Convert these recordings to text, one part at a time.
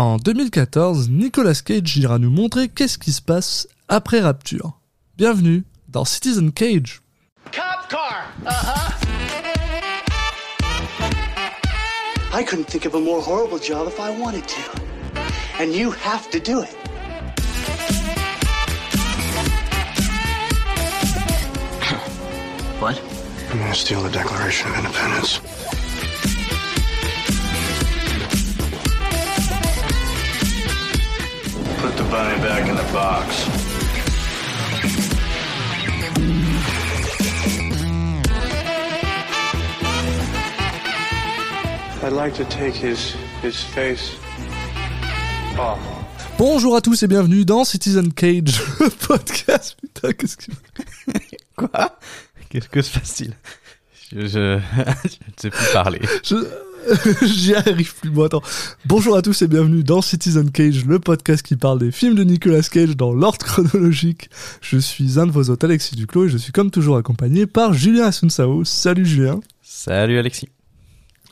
En 2014, Nicolas Cage ira nous montrer qu'est-ce qui se passe après Rapture. Bienvenue dans Citizen Cage. Cop car. Uh-huh. I couldn't think of a more horrible job if I wanted to. And you have to do it. What? I'm gonna steal the Declaration of Independence? Bunny back in the box. I'd like to take his his face off. Bonjour à tous et bienvenue dans Citizen Cage, le podcast. Putain, qu'est-ce que... Quoi? Qu'est-ce que se passe-t-il? Je, je... je ne sais plus parler. Je... J'y arrive plus, moi, attends. Bonjour à tous et bienvenue dans Citizen Cage, le podcast qui parle des films de Nicolas Cage dans l'ordre chronologique. Je suis un de vos hôtes, Alexis Duclos, et je suis comme toujours accompagné par Julien Asunsao. Salut Julien. Salut Alexis.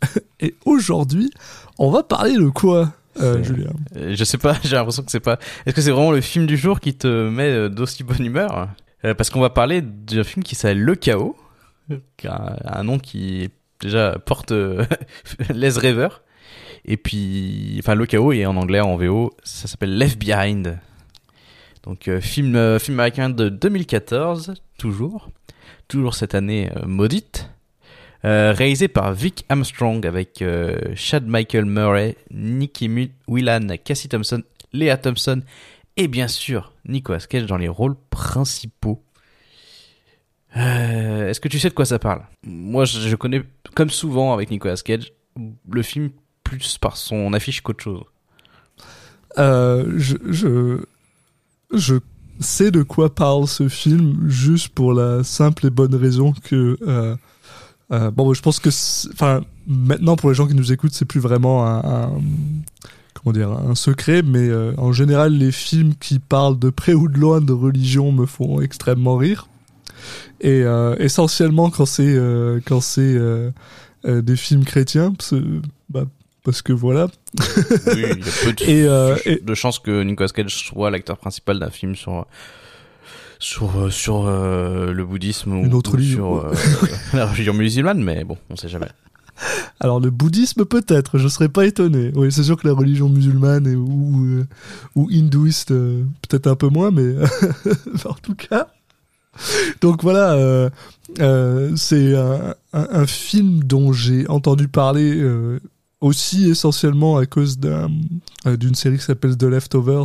Et aujourd'hui, on va parler de quoi, euh, Julien? Euh, Je sais pas, j'ai l'impression que c'est pas... Est-ce que c'est vraiment le film du jour qui te met euh, d'aussi bonne humeur? Euh, Parce qu'on va parler d'un film qui s'appelle Le Chaos, un, un nom qui déjà porte euh, Les Rêveurs. Et puis, enfin, Le Chaos et en anglais, en VO, ça s'appelle Left Behind. Donc, euh, film, euh, film américain de 2014, toujours. Toujours cette année maudite. Réalisé par Vic Armstrong avec Chad Michael Murray, Nicky Whelan, Cassie Thompson, Léa Thompson et bien sûr Nicolas Cage dans les rôles principaux. Euh, Est-ce que tu sais de quoi ça parle? Moi, je, je connais, comme souvent avec Nicolas Cage, le film plus par son affiche qu'autre chose. euh, je, je, je sais de quoi parle ce film juste pour la simple et bonne raison que euh, euh, bon je pense que enfin maintenant pour les gens qui nous écoutent c'est plus vraiment un, un- comment dire un secret mais euh, en général les films qui parlent de près ou de loin de religion me font extrêmement rire et euh, essentiellement quand c'est euh, quand c'est euh, des films chrétiens parce, bah, parce que voilà Oui, il y a peu de, Et, euh, et- de chances que Nicolas Cage soit l'acteur principal d'un film sur sur sur euh, le bouddhisme ou, Une autre ou religion. sur euh, la religion musulmane, mais bon, on sait jamais. Alors le bouddhisme peut-être, je serais pas étonné. Oui, c'est sûr que la religion musulmane et, ou ou hindouiste peut-être un peu moins, mais en tout cas. Donc voilà, euh, euh, c'est un, un- un film dont j'ai entendu parler euh, aussi essentiellement à cause d'un- d'une série qui s'appelle The Leftover,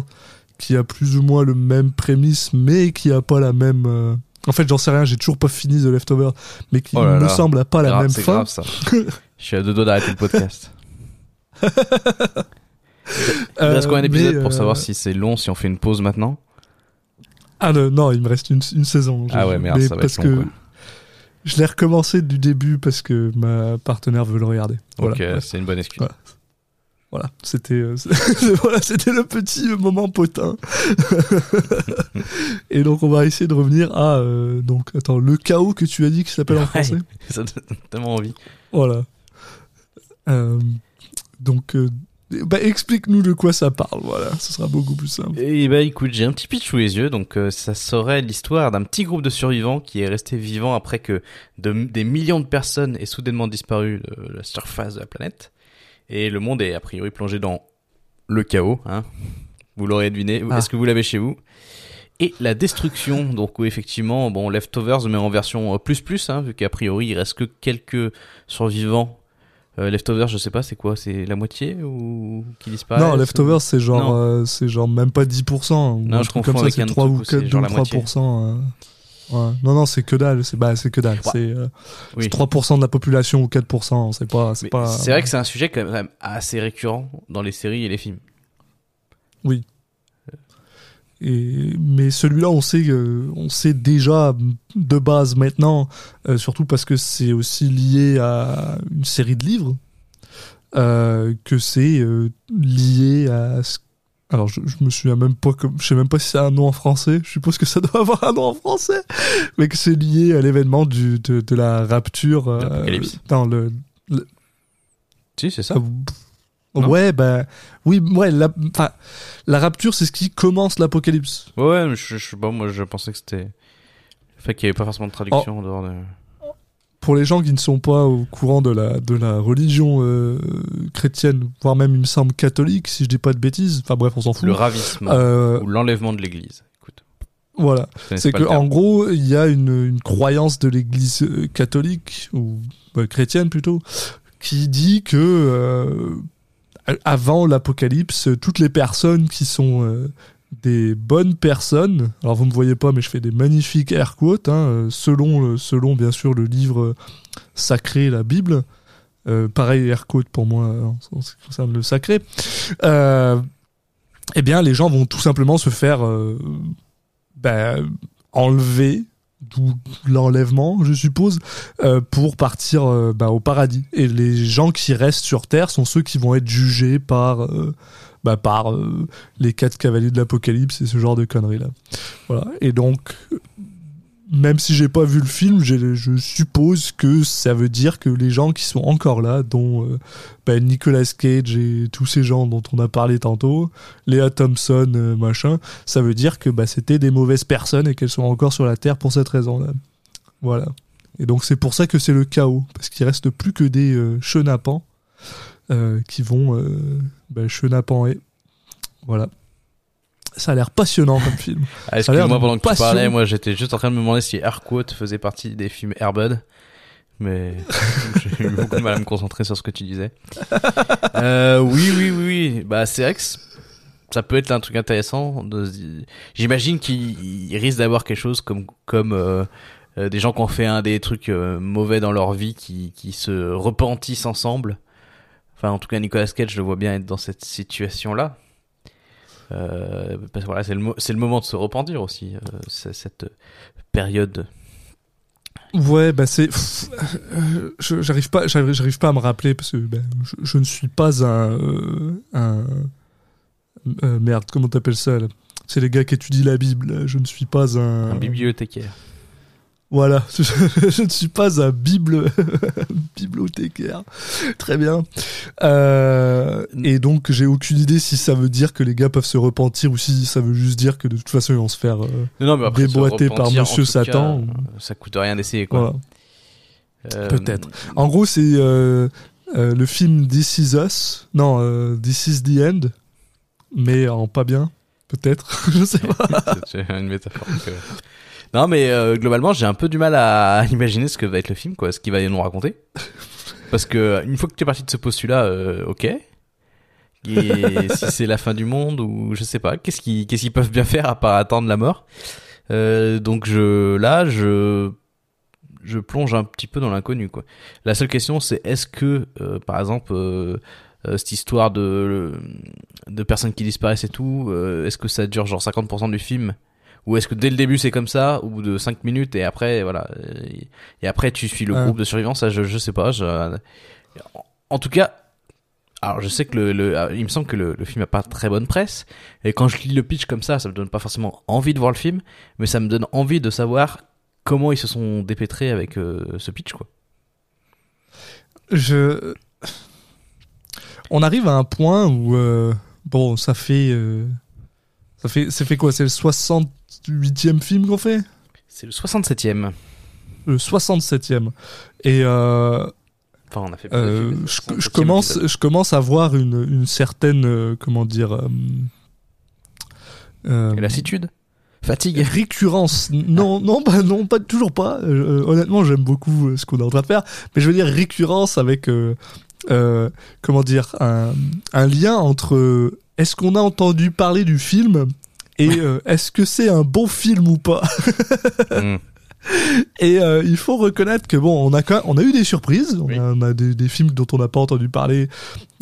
qui a plus ou moins le même prémisse, mais qui a pas la même. En fait, j'en sais rien, j'ai toujours pas fini The Leftover, mais qui Oh là me là. semble a pas la Grave, même fin. grave ça. Je suis à deux doigts d'arrêter le podcast. Il reste combien d'épisodes pour savoir si c'est long, si on fait une pause maintenant? Ah non, non, il me reste une, une saison. Ah ouais, merde, mais ça va parce être long, que quoi. je l'ai recommencé du début parce que ma partenaire veut le regarder. Voilà, Donc ouais. c'est une bonne excuse. Voilà. Voilà, c'était euh, voilà, le petit moment potin. Et donc on va essayer de revenir à euh, donc attends le chaos que tu as dit qui s'appelle en français. ça donne tellement envie. Voilà. Euh, donc bah, explique-nous de quoi ça parle. Voilà, ce sera beaucoup plus simple. Et bah écoute, j'ai un petit pitch sous les yeux, donc euh, ça serait l'histoire d'un petit groupe de survivants qui est resté vivant après que de- des millions de personnes aient soudainement disparu de la surface de la planète. Et le monde est a priori plongé dans le chaos, hein. Vous l'aurez deviné. Ah. Est-ce que vous l'avez chez vous? Et la destruction, donc où effectivement, bon, Leftovers, mais en version euh, plus plus, hein, vu qu'a priori il reste que quelques survivants. Euh, Leftovers, je sais pas, c'est quoi C'est la moitié ou qui disparaissent non, Leftovers, c'est genre, euh, c'est genre même pas 10%. ou Non, un je truc comme ça, c'est un 3 truc ou où c'est 4, genre 2 la ou moitié. 3%. euh. Ouais. Non, non, c'est que dalle, c'est bah, que dalle. Ouais. C'est euh, Oui. c'est 3% de la population ou 4%, c'est pas. C'est pas... vrai que c'est un sujet quand même assez récurrent dans les séries et les films. Et, mais celui-là, on sait, on sait déjà de base maintenant, euh, surtout parce que c'est aussi lié à une série de livres, euh, que c'est euh, lié à. ce- Alors, je, je me souviens même pas, comme, je sais même pas si c'est un nom en français. Je suppose que ça doit avoir un nom en français, mais que c'est lié à l'événement du de, de la rapture. euh, dans le. Si, c'est ça. Non Ouais, bah oui, ouais. La, enfin, la rapture, c'est ce qui commence l'apocalypse. Ouais, mais je, je sais pas, moi je pensais que c'était. Le fait qu'il y avait pas forcément de traduction en dehors de. Pour les gens qui ne sont pas au courant de la de la religion euh, chrétienne, voire même il me semble catholique, si je dis pas de bêtises. Enfin bref, on s'en fout. Le ravissement Euh, ou l'enlèvement de l'église. Écoute, voilà. C'est que en gros, il y a une, une croyance de l'Église euh, catholique ou bah, chrétienne plutôt, qui dit que euh, avant l'Apocalypse, toutes les personnes qui sont euh, des bonnes personnes, alors vous me voyez pas, mais je fais des magnifiques air quotes, hein, euh, selon euh, selon bien sûr le livre sacré, la Bible. Pareil, air quote pour moi en ce qui concerne le sacré. Eh bien, les gens vont tout simplement se faire bah, enlever, d'où l'enlèvement, je suppose, euh, pour partir euh, bah, au paradis. Et les gens qui restent sur Terre sont ceux qui vont être jugés par, euh, bah, par les quatre cavaliers de l'Apocalypse et ce genre de conneries-là. Voilà. Et donc, même si j'ai pas vu le film, je suppose que ça veut dire que les gens qui sont encore là, dont euh, bah, Nicolas Cage et tous ces gens dont on a parlé tantôt, Léa Thompson, euh, machin, ça veut dire que bah, c'était des mauvaises personnes et qu'elles sont encore sur la Terre pour cette raison-là. Voilà. Et donc c'est pour ça que c'est le chaos, parce qu'il reste plus que des euh, chenapans euh, qui vont chenapan et voilà. Ça a l'air passionnant comme film. Ah, Excuse-moi, pendant que tu parlais, moi j'étais juste en train de me demander si Airquote faisait partie des films Airbud. Mais j'ai eu beaucoup de mal à me concentrer sur ce que tu disais. Euh, oui, oui, oui, oui. Bah, c'est vrai que ça peut être un truc intéressant. de J'imagine qu'il il risque d'avoir quelque chose comme, comme euh, euh, des gens qui ont fait un des trucs mauvais dans leur vie qui, qui se repentissent ensemble. Enfin, en tout cas, Nicolas Cage, je le vois bien être dans cette situation-là. Euh, parce que voilà, c'est le, mo- le moment de se repentir aussi, euh, cette période. Ouais, bah c'est. euh, J'arrive pas, j'arrive pas à me rappeler parce que ben, je, je ne suis pas un. un merde, comment t'appelles ça C'est les gars qui étudient la Bible. Je ne suis pas un. Un bibliothécaire. Voilà, je, ne suis pas un bible bibliothécaire. Très bien. Euh, et donc j'ai aucune idée si ça veut dire que les gars peuvent se repentir ou si ça veut juste dire que de toute façon ils vont se faire. euh, Non, non, mais après, se Déboîté par Monsieur cas, Satan. euh, ça coûte rien d'essayer, quoi. voilà. Euh, Peut-être. En gros, c'est le film This Is Us. Non, This Is the End. Mais en pas bien. Peut-être. je sais pas. C'est une métaphore. que- Non, mais euh, globalement, j'ai un peu du mal à imaginer ce que va être le film, quoi, ce qu'il va nous raconter. Parce que une fois que tu es parti de ce postulat, euh, ok. Et si c'est la fin du monde ou je sais pas, qu'est-ce qu'ils qu'est-ce qu'ils peuvent bien faire à part attendre la mort? Euh, Donc je là, je je plonge un petit peu dans l'inconnu, quoi. La seule question, c'est est-ce que, euh, par exemple, euh, euh, cette histoire de de personnes qui disparaissent et tout, euh, est-ce que ça dure genre 50% du film? Ou est-ce que dès le début c'est comme ça ou de 5 minutes et après voilà euh, et après tu suis le Ouais. groupe de survivants ça je je sais pas je... en- tout cas alors je sais que le, le euh, il me semble que le, le film a pas très bonne presse et quand je lis le pitch comme ça ça me donne pas forcément envie de voir le film mais ça me donne envie de savoir comment ils se sont dépêtrés avec euh, ce pitch quoi Je. On arrive à un point où. euh, bon, ça fait. euh, ça fait. Ça fait quoi C'est le 68e film qu'on fait? C'est le 67e Le 67e. Et. Euh, enfin on a fait Euh, plus de je, films, je 67e commence, épisode. je commence à voir une, une certaine, euh, comment dire, euh, euh, lassitude? Fatigue? récurrence. Non, non, bah non, pas toujours pas. Euh, honnêtement, j'aime beaucoup euh, ce qu'on est en train de faire, mais je veux dire récurrence avec, euh, euh, comment dire, un, un lien entre euh, est-ce qu'on a entendu parler du film et euh, est-ce que c'est un bon film ou pas. Mm. Et euh, il faut reconnaître que bon, on a quand on a eu des surprises. On a, on a des, des films dont on n'a pas entendu parler,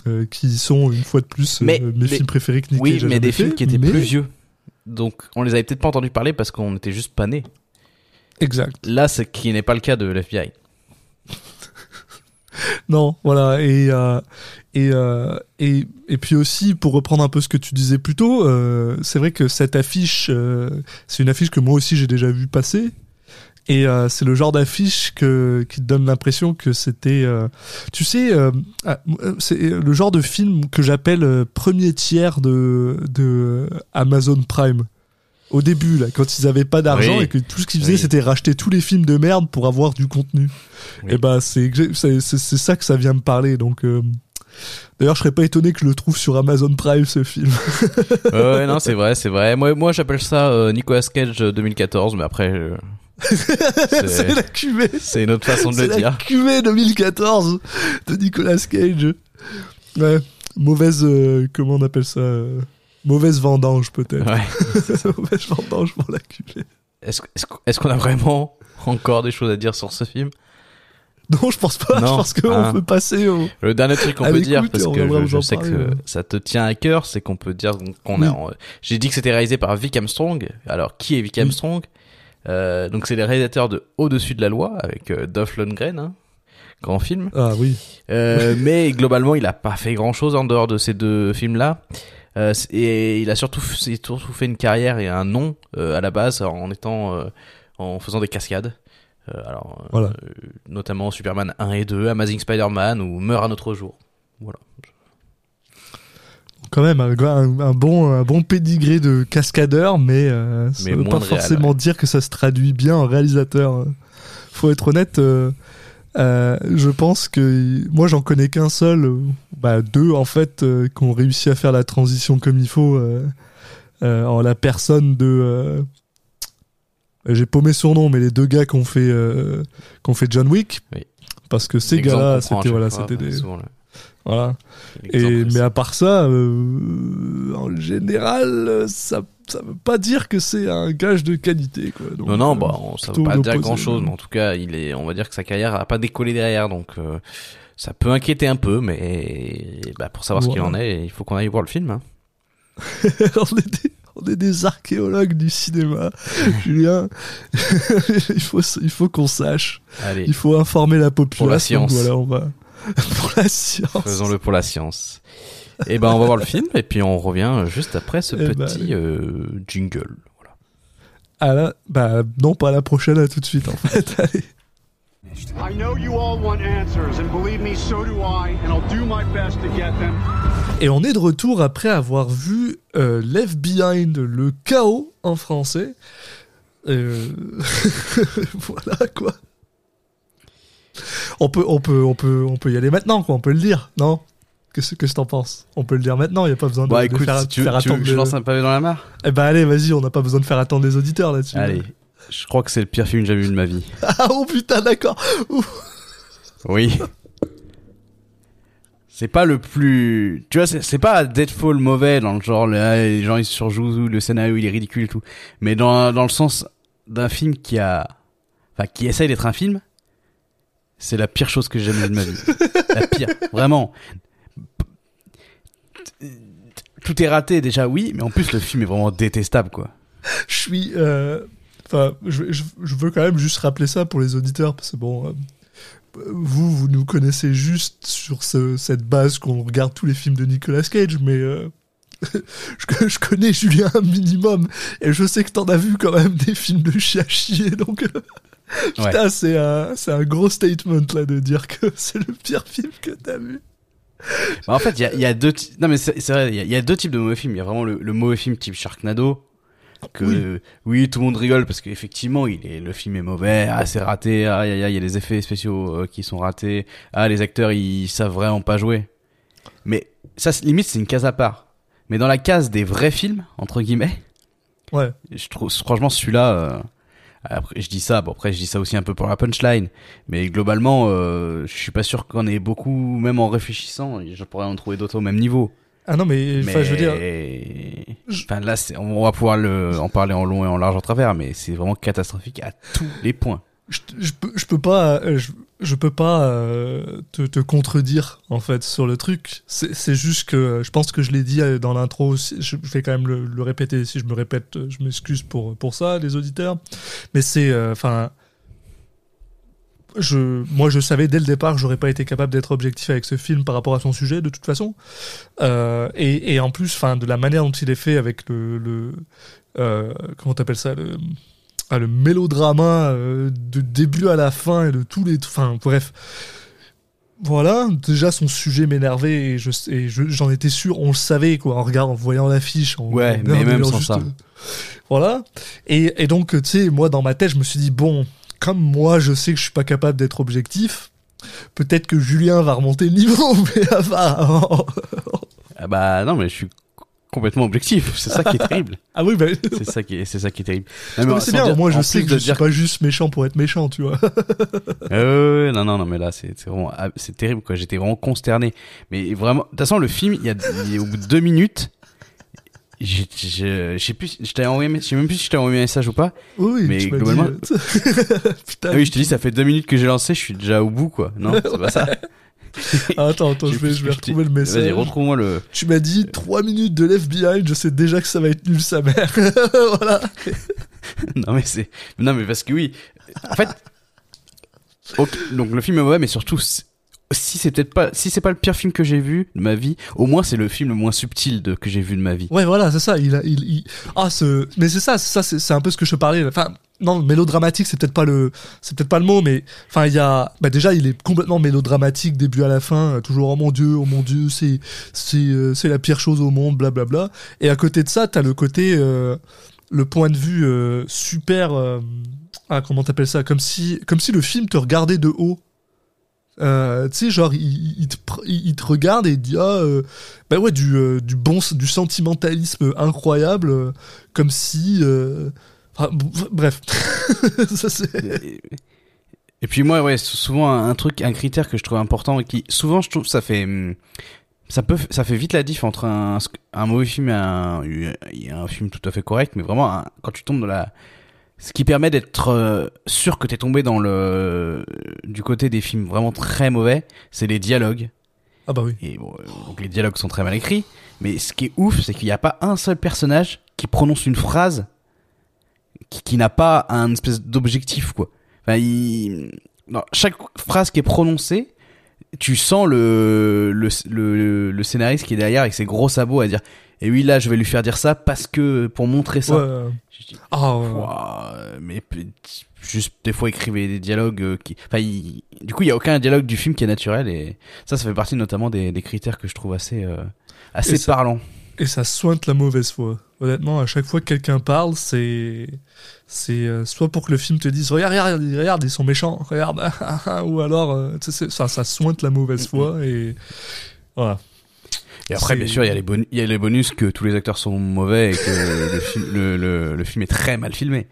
euh, qui sont une fois de plus Mais mes films préférés que Nick Oui, mais des films qui étaient mais- plus vieux. Donc, on les avait peut-être pas entendus parler parce qu'on était juste pas nés. Exact. Là, c'est qui n'est pas le cas de l'FBI. Non, voilà. Et et, euh, et et puis aussi pour reprendre un peu ce que tu disais plus tôt, euh, c'est vrai que cette affiche, euh, c'est une affiche que moi aussi j'ai déjà vu passer. Et euh, c'est le genre d'affiche que qui te donne l'impression que c'était, euh, tu sais, euh, ah, c'est le genre de film que j'appelle premier tiers de de Amazon Prime. Au début, là, quand ils avaient pas d'argent Oui. et que tout ce qu'ils faisaient, Oui. c'était racheter tous les films de merde pour avoir du contenu. Oui. Et ben, c'est exa- c'est c'est c'est ça que ça vient me parler. Donc, euh, d'ailleurs, je serais pas étonné que je le trouve sur Amazon Prime ce film. Ouais, ouais, non, c'est vrai, c'est vrai. Moi, moi j'appelle ça euh, Nicolas Cage euh, 2014, mais après, euh, c'est la cuvée. c'est une autre façon de C'est le la dire. cuvée 2014 de Nicolas Cage. Ouais, mauvaise, euh, comment on appelle ça euh, Mauvaise vendange peut-être. Ouais. mauvaise vendange pour la cuvée. Est-ce est-ce qu'on a vraiment encore des choses à dire sur ce film? Non, je pense pas. Non, je pense qu'on hein. peut passer au. Le dernier truc qu'on À peut dire, parce que je, sais parler, que ouais. ça te tient à cœur, c'est qu'on peut dire qu'on Oui. a. J'ai dit que c'était réalisé par Vic Armstrong. Alors, qui est Vic Oui. Armstrong? Euh, Donc, c'est les réalisateurs de Au-dessus de la loi avec euh, Dolph Lundgren, hein, grand film. Ah oui. Euh, mais globalement, il a pas fait grand chose en dehors de ces deux films-là. Euh, et il a surtout, fait une carrière et un nom euh, à la base en étant, euh, en faisant des cascades. Euh, alors, euh, Voilà. notamment Superman 1 et 2, Amazing Spider-Man ou Meurt un autre jour. Voilà. Quand même, un, bon, un bon pédigré de cascadeur, mais euh, ça Mais veut pas forcément dire que ça se traduit bien en réalisateur. Faut être honnête. euh, je pense que moi j'en connais qu'un seul, bah deux en fait, euh, qui ont réussi à faire la transition comme il faut euh, en la personne de. J'ai paumé son nom, mais les deux gars qui ont fait, euh, qui ont fait John Wick. Oui. Parce que ces gars-là, qu'on c'était voilà, c'était bah, des souvent voilà. Et, mais à part ça, euh, en général, ça ça veut pas dire que c'est un gage de qualité. Quoi. Donc, non, non, euh, bah, on- ça veut pas dire grand chose, mais en tout cas, il est, on va dire que sa carrière a pas décollé derrière, donc euh, ça peut inquiéter un peu, mais bah, pour savoir ce qu'il en est, il faut qu'on aille voir le film. hein. on, des, on est des archéologues du cinéma, Julien. il faut, il faut qu'on sache. Allez, Il faut informer la population. Pour la science. Voilà, on va pour la science. faisons-le pour la science. Et ben, on va voir le film, et puis on revient juste après ce Eh ben, petit euh, jingle. Voilà. Ah là, bah non, pas à la prochaine, à tout de suite en fait. Allez. I know you all want answers, and believe me, so do I, and I'll do my best to get them. Et on est de retour après avoir vu euh, Left Behind, le chaos en français. Euh, voilà quoi. On peut, on peut, on peut, on peut y aller maintenant quoi. On peut le dire, non? Qu'est-ce que t'en penses? On peut le dire maintenant. Il y a pas besoin de, Bah de écoute, faire, si tu veux, faire tu veux attendre. que je lance un pavé dans la mare? Eh ben allez, vas-y. On n'a pas besoin de faire attendre les auditeurs là-dessus. Allez, je crois que c'est le pire film que j'ai vu de ma vie. Ah oh putain, d'accord. Oui. C'est pas le plus. Tu vois, c'est pas Deadfall mauvais dans le genre, les gens ils surjouent, le scénario il est ridicule et tout. Mais dans, dans le sens d'un film qui a. Enfin, qui essaye d'être un film, c'est la pire chose que j'ai jamais vue de ma vie. la pire, vraiment. Tout est raté déjà, oui, mais en plus le film est vraiment détestable quoi. je suis. euh, Enfin, je, je, je veux quand même juste rappeler ça pour les auditeurs, parce que bon, euh, vous, vous nous connaissez juste sur ce- cette base qu'on regarde tous les films de Nicolas Cage, mais euh, je, je connais Julien un minimum, et je sais que t'en as vu quand même des films de chien chier, donc. euh, Putain, c'est un, gros statement là de dire que c'est le pire film que t'as vu. Bah, en fait, il y a, il y a deux. Non, mais c'est vrai, il y, a- il y a deux types de mauvais films. Il y a vraiment le, le mauvais film type Sharknado. Que Oui. oui. tout le monde rigole parce qu'effectivement, il est le film est mauvais. Ah, c'est raté. Ah, il y, a- il y a les effets spéciaux euh, qui sont ratés. Ah, les acteurs, ils savent vraiment pas jouer. Mais ça, limite, c'est une case à part. Mais dans la case des vrais films, entre guillemets, Ouais. je trouve franchement celui-là. euh, après, je dis ça. Bon, après, je dis ça aussi un peu pour la punchline. Mais globalement, euh, je suis pas sûr qu'on ait beaucoup, même en réfléchissant, je pourrais en trouver d'autres au même niveau. Ah non, mais, Mais je veux dire. enfin, là, on va pouvoir le, en parler en long et en large en travers, mais c'est vraiment catastrophique à tous les points. je, je peux je peux pas euh, je, je peux pas euh, te, te contredire en fait sur le truc c'est juste que euh, je pense que je l'ai dit dans l'intro aussi je vais quand même le, le répéter si je me répète je m'excuse pour pour ça les auditeurs mais c'est euh, enfin je, moi, je savais dès le départ que j'aurais pas été capable d'être objectif avec ce film par rapport à son sujet, de toute façon. Euh, et, et en plus, enfin, de la manière dont il est fait avec le, le euh, comment t'appelles ça, le, ah, le mélodrama euh, de début à la fin et de tous les, enfin bref. Voilà, déjà son sujet m'énervait et je et je- j'en étais sûr, on le savait quoi en regardant, en voyant l'affiche. en- Ouais, en mais même sans ça. Voilà. Et, et donc, tu sais, moi, dans ma tête, je me suis dit, bon, comme moi, je sais que je suis pas capable d'être objectif, peut-être que Julien va remonter le niveau, mais apparemment... Ah bah non, mais je suis complètement objectif. C'est ça qui est terrible. Ah oui, bah... C'est ça qui est, c'est ça qui est terrible. Non, mais mais c'est bien, dire- moi je sais que je suis dire pas juste méchant pour être méchant, tu vois. Euh, non, non, non, mais là, c'est c'est vraiment, ah, c'est terrible, quoi. J'étais vraiment consterné. Mais vraiment, de toute façon, le film, il y a, il y a- au bout de deux minutes, j'ai, j'ai- je sais plus, je t'avais envoyé, je sais même plus si je t'avais envoyé un message ou pas. Oui, Mais tu globalement- dit, euh, Putain. Ah oui, je te dis, ça fait deux minutes que j'ai lancé, je suis déjà au bout, quoi. Non, c'est pas ça. Ah, attends, attends, Je je vais, je vais je retrouver le dis. Vas-y, message. retrouve-moi le. Tu m'as dit 3 minutes de Left Behind, je sais déjà que ça va être nul sa mère. voilà. non, mais c'est, non, mais parce que oui. En fait, ok, donc le film est mauvais, mais surtout, si c'est peut-être pas, si c'est pas le pire film que j'ai vu de ma vie, au moins c'est le film le moins subtil de, que j'ai vu de ma vie. Ouais, voilà, c'est ça. Il, a, il, ah, ce, mais c'est ça, ça, c'est un peu ce que je parlais. Enfin, non, mélodramatique, c'est peut-être pas le, c'est peut-être pas le mot, mais enfin, il y a, bah déjà, il est complètement mélodramatique, début à la fin, euh, toujours oh mon dieu, oh mon dieu, c'est, c'est, euh, c'est la pire chose au monde, blablabla. Et à côté de ça, t'as le côté, euh, le point de vue super, ah, comment t'appelles ça, comme si, comme si le film te regardait de haut. Euh, tu sais, genre, il, te, il te regarde et il dit, ah, euh, bah ouais, du, euh, du bon, du sentimentalisme incroyable, euh, comme si, bref, ça Et, et puis moi, ouais, sou- souvent un, truc, un critère que je trouve important et qui, souvent, je trouve, ça fait, hum, ça peut, ça fait vite la diff entre un, un mauvais film et un, un film tout à fait correct, mais vraiment, quand tu tombes dans la, ce qui permet d'être euh, sûr que t'es tombé dans le, du côté des films vraiment très mauvais, c'est les dialogues. ah bah oui, Et bon, euh, donc les dialogues sont très mal écrits, mais ce qui est ouf, c'est qu'il n'y a pas un seul personnage qui prononce une phrase qui, qui n'a pas un espèce d'objectif, quoi. Enfin, il... non, chaque phrase qui est prononcée, tu sens le, le, le, le scénariste qui est derrière avec ses gros sabots à dire et oui là je vais lui faire dire ça parce que pour montrer ça. Ouais, dis, ah ouais, euh, mais juste des fois écrivez des dialogues euh, qui enfin il- du coup il y a aucun dialogue du film qui est naturel et ça ça fait partie notamment des, des critères que je trouve assez euh, assez Et ça- parlants. et ça sointe la mauvaise foi. Honnêtement, à chaque fois que quelqu'un parle, c'est, c'est euh, soit pour que le film te dise regarde, regarde, regarde, ils sont méchants, regarde, ou alors, euh, ça, ça sointe la mauvaise foi et voilà. Et après bien sûr il y a les il y a les bonus que tous les acteurs sont mauvais et que le film le, le, le film est très mal filmé.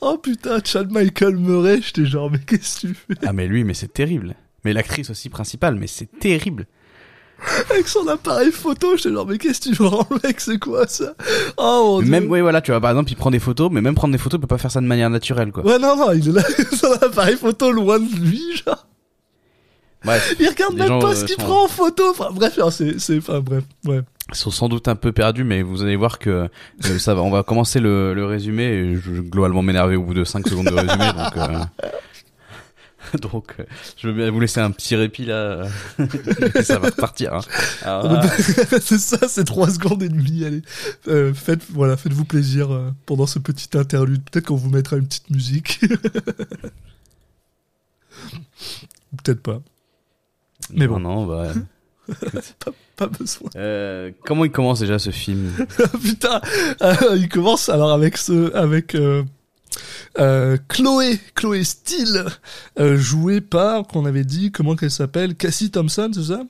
Oh putain, Chad Michael Murray, j'étais genre, mais qu'est-ce que tu fais? Ah mais lui mais c'est terrible. Mais l'actrice aussi principale mais c'est terrible. Avec son appareil photo J'étais genre, mais qu'est-ce que tu rends, mec, c'est quoi ça? Oh mon dieu. même ouais voilà tu vois par exemple il prend des photos mais même prendre des photos il peut pas faire ça de manière naturelle quoi. Ouais, non, non, il est là, son appareil photo loin de lui, genre. Bref Il regarde même pas euh, ce qu'il sont- prend en photo. Enfin, bref, c'est, c'est, enfin, bref, ouais. Ils sont sans doute un peu perdus, mais vous allez voir que euh, ça va. On va commencer le, le résumé. Et je vais globalement m'énerver au bout de 5 secondes de résumé, donc. euh, Donc, euh, je veux bien vous laisser un petit répit là. Et ça va repartir. Hein. Ah, c'est ça, c'est trois secondes et demie. Allez, Euh, faites, voilà, faites-vous plaisir euh, pendant ce petit interlude. Peut-être qu'on vous mettra une petite musique. Peut-être pas. Mais non, bon. non, bah. Pas besoin. Euh, comment il commence déjà ce film? Putain, euh, il commence alors avec ce, avec euh, Chloé, Chloé Steele, jouée par, qu'on avait dit, comment qu'elle s'appelle, Cassie Thompson, c'est ça?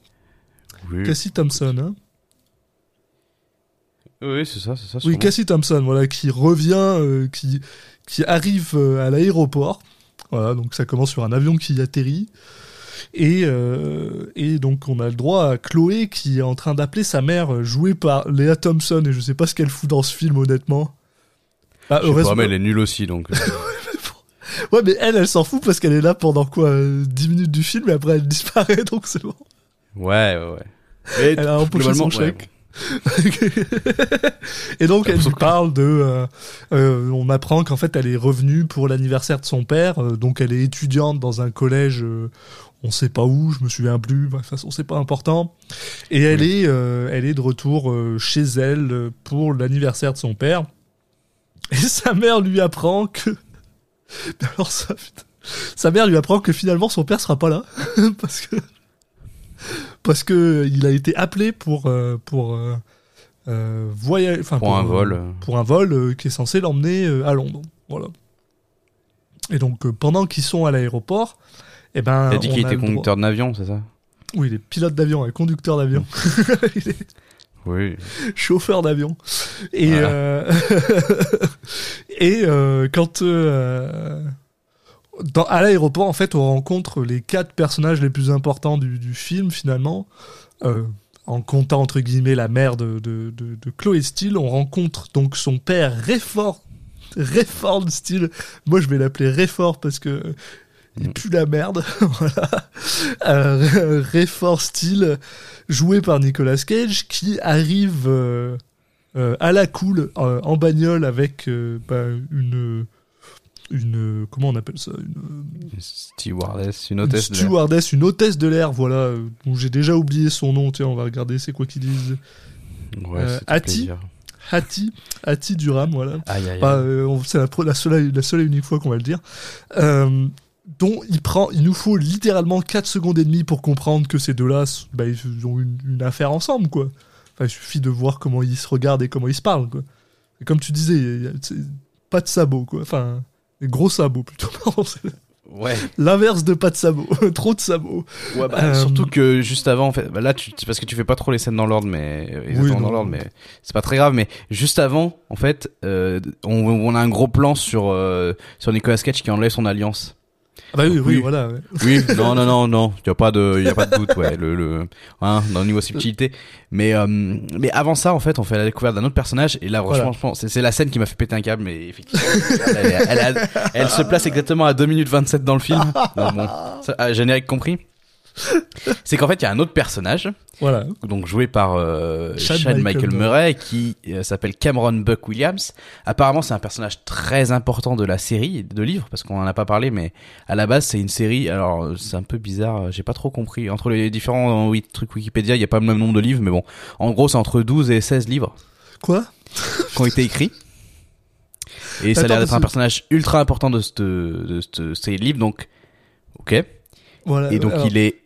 Oui, Cassie Thompson, hein oui c'est ça, c'est ça. Oui. Cassie Thompson, voilà, qui revient, qui, qui arrive à l'aéroport. Voilà, donc ça commence sur un avion qui atterrit. Et, euh, et donc on a le droit à Chloé qui est en train d'appeler sa mère, euh, jouée par Léa Thompson, et je sais pas ce qu'elle fout dans ce film, honnêtement. Bah, Je sais heureusement- pas, mais elle est nulle aussi, donc. euh, Ouais, mais elle, elle s'en fout parce qu'elle est là pendant quoi euh, 10 minutes du film et après elle disparaît, donc c'est bon. Ouais, ouais, ouais. Et Elle a empoché son ouais, chèque. et donc elle nous parle de, euh, euh, on apprend qu'en fait elle est revenue pour l'anniversaire de son père, euh, donc elle est étudiante dans un collège, on sait pas où, je me souviens plus, de toute façon c'est pas important, et elle est, euh, elle est de retour euh, chez elle euh, pour l'anniversaire de son père, et sa mère lui apprend que alors ça, putain. Sa mère lui apprend que finalement son père sera pas là parce que parce que il a été appelé pour pour euh, Pour un vol. pour un vol qui est censé l'emmener à Londres. Voilà. Et donc pendant qu'ils sont à l'aéroport, eh ben Il a dit qu'il était conducteur d'avion, c'est ça Oui, il est pilote d'avion et conducteur d'avion. Oui. chauffeur d'avion. Et Voilà. euh, et euh, quand euh, dans, à l'aéroport, en fait, on rencontre les quatre personnages les plus importants du, du film finalement. En comptant entre guillemets la mère de, de, de, de Chloé Steele, on rencontre donc son père Rayford, Rayford Steele. Moi, je vais l'appeler Rayford parce que il pue la merde. voilà. Euh, Rayford Steele, joué par Nicolas Cage, qui arrive euh, euh, à la cool euh, en bagnole avec bah, une une comment on appelle ça une Une Stewardess, une une hôtesse de l'air. stewardess, une hôtesse de l'air, voilà, dont j'ai déjà oublié son nom, tiens, on va regarder c'est quoi qu'ils disent. Ouais, Euh, plaisir. Hattie, Hattie Durham, voilà. Aïe, aïe, Bah, euh, c'est la, seule, la seule et unique fois qu'on va le dire. Euh, dont il prend, il nous faut littéralement 4 secondes et demie pour comprendre que ces deux-là, bah, ils ont une, une affaire ensemble, quoi. Enfin, il suffit de voir comment ils se regardent et comment ils se parlent, quoi. Et comme tu disais, pas de sabots, quoi. Enfin, des gros sabots plutôt. Ouais. L'inverse de pas de sabots, trop de sabots. Ouais, bah, Euh, surtout que juste avant, en fait, bah là, tu, parce que tu fais pas trop les scènes dans l'ordre, mais euh, dans l'ordre, mais c'est pas très grave. Mais juste avant, en fait, euh, on, on a un gros plan sur euh, sur Nicolas Cage qui enlève son alliance. Ah bah oui, oui, Oui. voilà. ouais. Oui, non, non, non, non, y a pas de, y a pas de doute, ouais, le, le, hein, dans le niveau subtilité. Mais, euh, mais avant ça, en fait, on fait la découverte d'un autre personnage, et là, Voilà. franchement, c'est, c'est la scène qui m'a fait péter un câble, mais effectivement, elle, elle, elle, elle se place exactement à 2 minutes 27 dans le film. Donc bon, ça, ah, générique compris? C'est qu'en fait, il y a un autre personnage, Voilà. donc joué par euh, Chad Michael Michael, Murray, qui euh, s'appelle Cameron Buck Williams. Apparemment, c'est un personnage très important de la série de livres parce qu'on en a pas parlé, mais à la base, c'est une série. Alors, c'est un peu bizarre, j'ai pas trop compris. Entre les différents euh, oui, trucs Wikipédia, il y a pas le même nombre de livres, mais bon, en gros, c'est entre 12 et 16 livres Quoi? Qui ont été écrits. Et ça a l'air d'être un personnage ultra important de, cette, de cette de livres, donc ok. Voilà. Et donc Alors, il est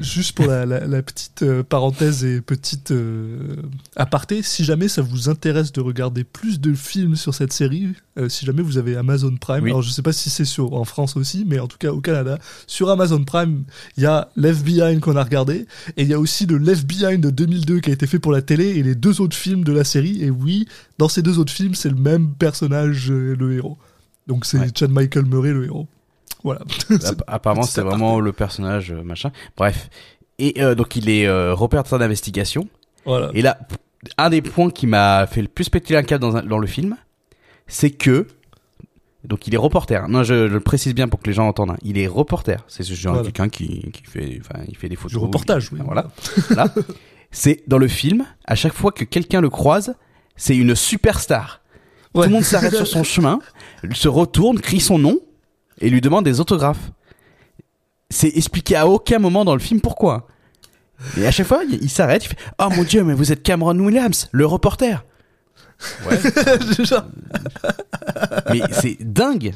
Juste pour la, la- la petite euh, parenthèse et petite euh, aparté, si jamais ça vous intéresse de regarder plus de films sur cette série, euh, si jamais vous avez Amazon Prime, Oui. alors je sais pas si c'est sur en France aussi, mais en tout cas au Canada, sur Amazon Prime, il y a Left Behind qu'on a regardé, et il y a aussi le Left Behind de 2002 qui a été fait pour la télé, et les deux autres films de la série, et oui, dans ces deux autres films, c'est le même personnage, euh, le héros. Donc c'est Ouais. Chad Michael Murray, le héros. Voilà. Apparemment, c'est vraiment le personnage euh, machin. Bref. Et euh, donc, il est euh, reporter d'investigation. Voilà. Et là, un des points qui m'a fait le plus péter un câble dans, un- dans le film, c'est que. Donc, il est reporter. Non, je, je le précise bien pour que les gens entendent. hein. Il est reporter. C'est ce genre Voilà. quelqu'un qui, qui fait, enfin, il fait des photos. Du reportage, il- oui. Voilà. Voilà. C'est dans le film, à chaque fois que quelqu'un le croise, c'est une superstar. Ouais. Tout le monde s'arrête sur son chemin, se retourne, crie son nom et lui demande des autographes. C'est expliqué à aucun moment dans le film pourquoi. Et à chaque fois, il il s'arrête, il fait Oh mon dieu, mais vous êtes Cameron Williams, le reporter. Ouais, mais c'est dingue.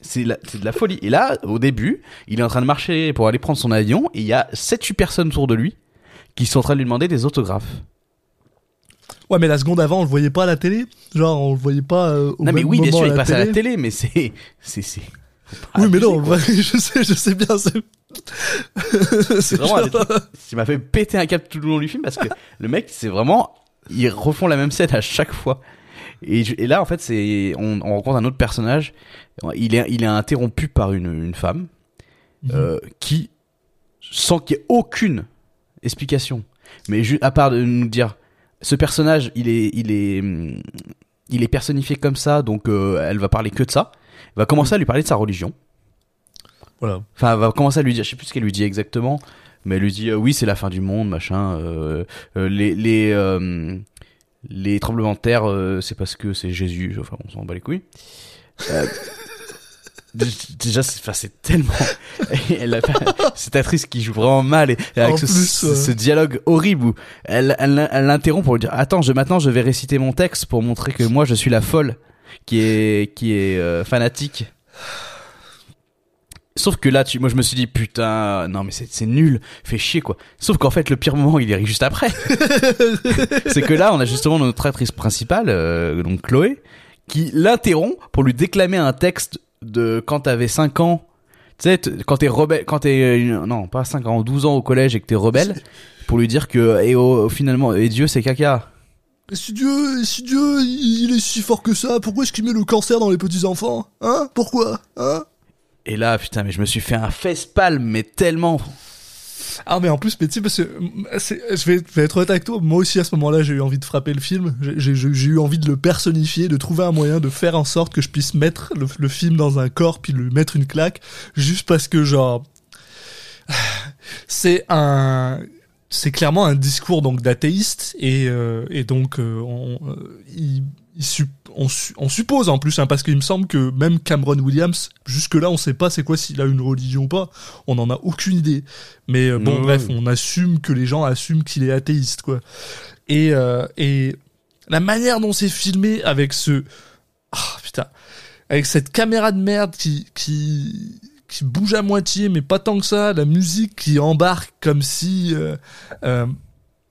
C'est de la folie. Et là, au début, il est en train de marcher pour aller prendre son avion et il y a 7-8 personnes autour de lui qui sont en train de lui demander des autographes. Ouais, mais la seconde avant, on le voyait pas à la télé Genre, on le voyait pas euh, au non, mais oui, bien sûr, à il passe à la télé télé, mais c'est. Oui, mais non, quoi. ouais, je sais, je sais bien. C'est C'est vraiment trucs qui m'a fait péter un câble tout le long du film parce que le mec, c'est vraiment, ils refont la même scène à chaque fois. Et, je- et là, en fait, c'est, on, on rencontre un autre personnage. Il est, il est interrompu par une, une femme euh, qui, sans qu'il y ait aucune explication, mais à part de nous dire, ce personnage, il est, il est, hum, il est personnifié comme ça, donc euh, elle va parler que de ça. Va commencer à lui parler de sa religion. Voilà. Enfin, elle va commencer à lui dire, je sais plus ce qu'elle lui dit exactement, mais elle lui dit, euh, oui, c'est la fin du monde, machin. euh, euh, les les euh, les tremblements de terre, euh, c'est parce que c'est Jésus. Enfin, on s'en bat les couilles. Euh, dé- déjà, c'est tellement. elle cette actrice qui joue vraiment mal et, et avec ce, plus, ce- dialogue horrible où elle elle elle l'interrompt pour lui dire, attends, je maintenant je vais réciter mon texte pour montrer que moi je suis la folle qui est qui est euh, fanatique Sauf que là, tu, moi, je me suis dit, putain, non, mais c'est nul, fait chier, quoi. Sauf qu'en fait, le pire moment, il est juste après. c'est que là, on a justement notre actrice principale, euh, donc Chloé, qui l'interrompt pour lui déclamer un texte de quand t'avais 5 ans. Tu sais, quand t'es rebelle, quand t'es, euh, non, pas 5 ans, 12 ans au collège et que t'es rebelle, pour lui dire que, et oh, finalement, et Dieu, c'est caca. Si Dieu, si Dieu, il est si fort que ça, pourquoi est-ce qu'il met le cancer dans les petits enfants Hein? Pourquoi Hein? Et là, putain, mais je me suis fait un face-palme, mais tellement. Ah mais en plus, mais tu sais, parce que c'est- je vais, je vais être honnête avec toi, moi aussi à ce moment-là j'ai eu envie de frapper le film, j'ai eu envie de le personnifier, de trouver un moyen de faire en sorte que je puisse mettre le, le film dans un corps puis lui mettre une claque, juste parce que genre... C'est un... C'est clairement un discours donc d'athéiste et, euh, et donc euh, on, euh, il- il sup- on, on suppose en plus hein, parce qu'il me semble que même Cameron Williams jusque là on sait pas c'est quoi s'il a une religion ou pas. On en a aucune idée. Mais euh, bon Ouais. bref on assume que les gens assument qu'il est athéiste quoi. Et euh, et la manière dont c'est filmé avec ce ah putain avec cette caméra de merde qui qui qui bouge à moitié mais pas tant que ça la musique qui embarque comme si euh, euh,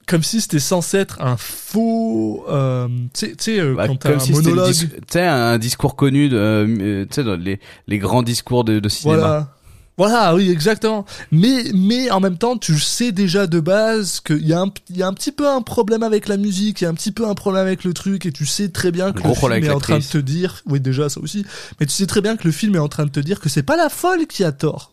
comme si c'était censé être un faux euh, tu sais- euh, Bah, quand t'as un si monologue tu sais, un discours connu, de, euh, tu sais, les, les grands discours de, de cinéma. Voilà. Voilà, oui, exactement. Mais, mais en même temps, tu sais déjà de base qu'il y, a un- il y a un petit peu un problème avec la musique, il y a un petit peu un problème avec le truc, et tu sais très bien que le film est en train de te dire, oui, déjà, ça aussi, mais tu sais très bien que le film est en train de te dire que c'est pas la folle qui a tort.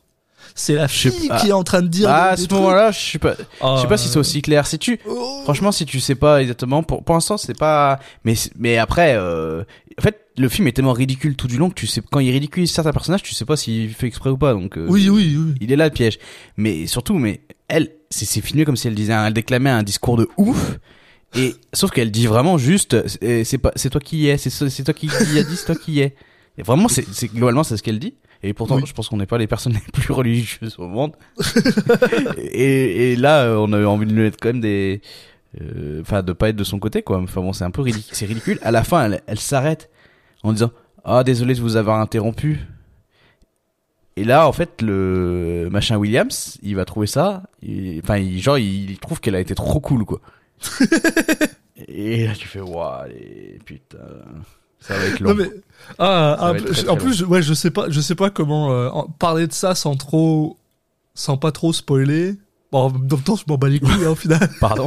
C'est la fille qui est en train de dire. Ah, à ce moment-là, je sais pas, je sais pas si c'est Euh, aussi clair. Si tu, oh. franchement, si tu sais pas exactement, pour, pour l'instant, c'est pas, mais, mais après, euh, en fait, le film est tellement ridicule tout du long que tu sais, quand il ridiculise certains personnages, tu sais pas s'il fait exprès ou pas, donc, euh, Oui, oui, oui. il est là le piège. Mais surtout, mais elle, c'est filmé comme si elle disait, elle déclamait un discours de ouf. Et sauf qu'elle dit vraiment juste, c'est pas, c'est toi qui y es, c'est toi qui y a dit, c'est toi qui y es. Et vraiment, c'est c'est- globalement c'est ce qu'elle dit. Et pourtant, Oui. je pense qu'on n'est pas les personnes les plus religieuses au monde. et, et là, on a eu envie de lui mettre quand même des, euh, enfin, de pas être de son côté, quoi. Enfin bon, c'est un peu ridicule. C'est ridicule. À la fin, elle, elle s'arrête en disant, ah, désolé de vous avoir interrompu. Et là, en fait, le machin Williams, il va trouver ça. il- Enfin, il, genre, il, trouve qu'elle a été trop cool, quoi. et là, tu fais, waouh, allez, putain, ça va être long. Non, mais, ah, Ça ah, va être très, en très plus, ouais, je sais pas, je sais pas comment euh, en- parler de ça sans trop, sans pas trop spoiler. Bon, en même temps, je m'en bats les couilles, hein, au final. Pardon.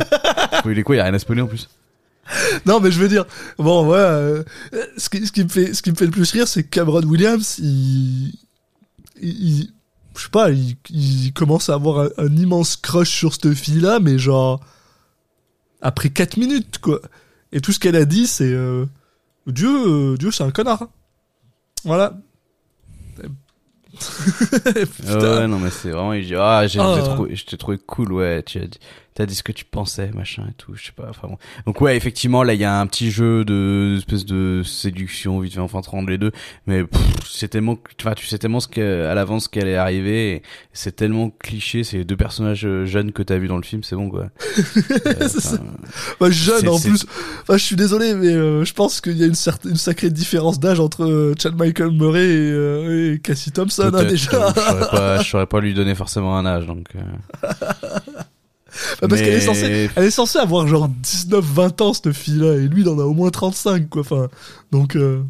Oui, les quoi, il y a rien à spoiler en plus. Non, mais je veux dire, bon, ouais, euh, ce, qui, ce, qui me fait, ce qui me fait le plus rire, c'est que Cameron Williams, il, il, il- je sais pas, il, il commence à avoir un, un immense crush sur cette fille-là, mais genre, après 4 minutes, quoi. Et tout ce qu'elle a dit, c'est, euh, Dieu, euh, Dieu, c'est un connard. hein. Voilà. Putain. Ouais, non, mais c'est vraiment, il dit, ah, j'ai, Ah. je t'ai trouvé, je t'ai trouvé cool, ouais, tu as dit, t'as dit ce que tu pensais, machin et tout, je sais pas, enfin bon. Donc ouais, effectivement, là, il y a un petit jeu de, espèce de séduction, vite fait, enfin, entre les deux, mais c'est tellement, enfin, tu sais tellement ce que, à l'avance ce qu'elle est arrivée, c'est tellement cliché, c'est les deux personnages euh, jeunes que t'as vu dans le film, c'est bon, quoi. Euh, Bah, jeune en plus. Enfin, je suis désolé, mais euh, je pense qu'il y a une, certaine, une sacrée différence d'âge entre euh, Chad Michael Murray et, euh, et Cassie Thompson, hein, déjà. Je saurais pas, pas lui donner forcément un âge, donc. Bah, parce qu'elle est censée, elle est censée avoir genre 19-20 ans, cette fille-là, et lui, il en a au moins 35, quoi. Enfin, donc, euh,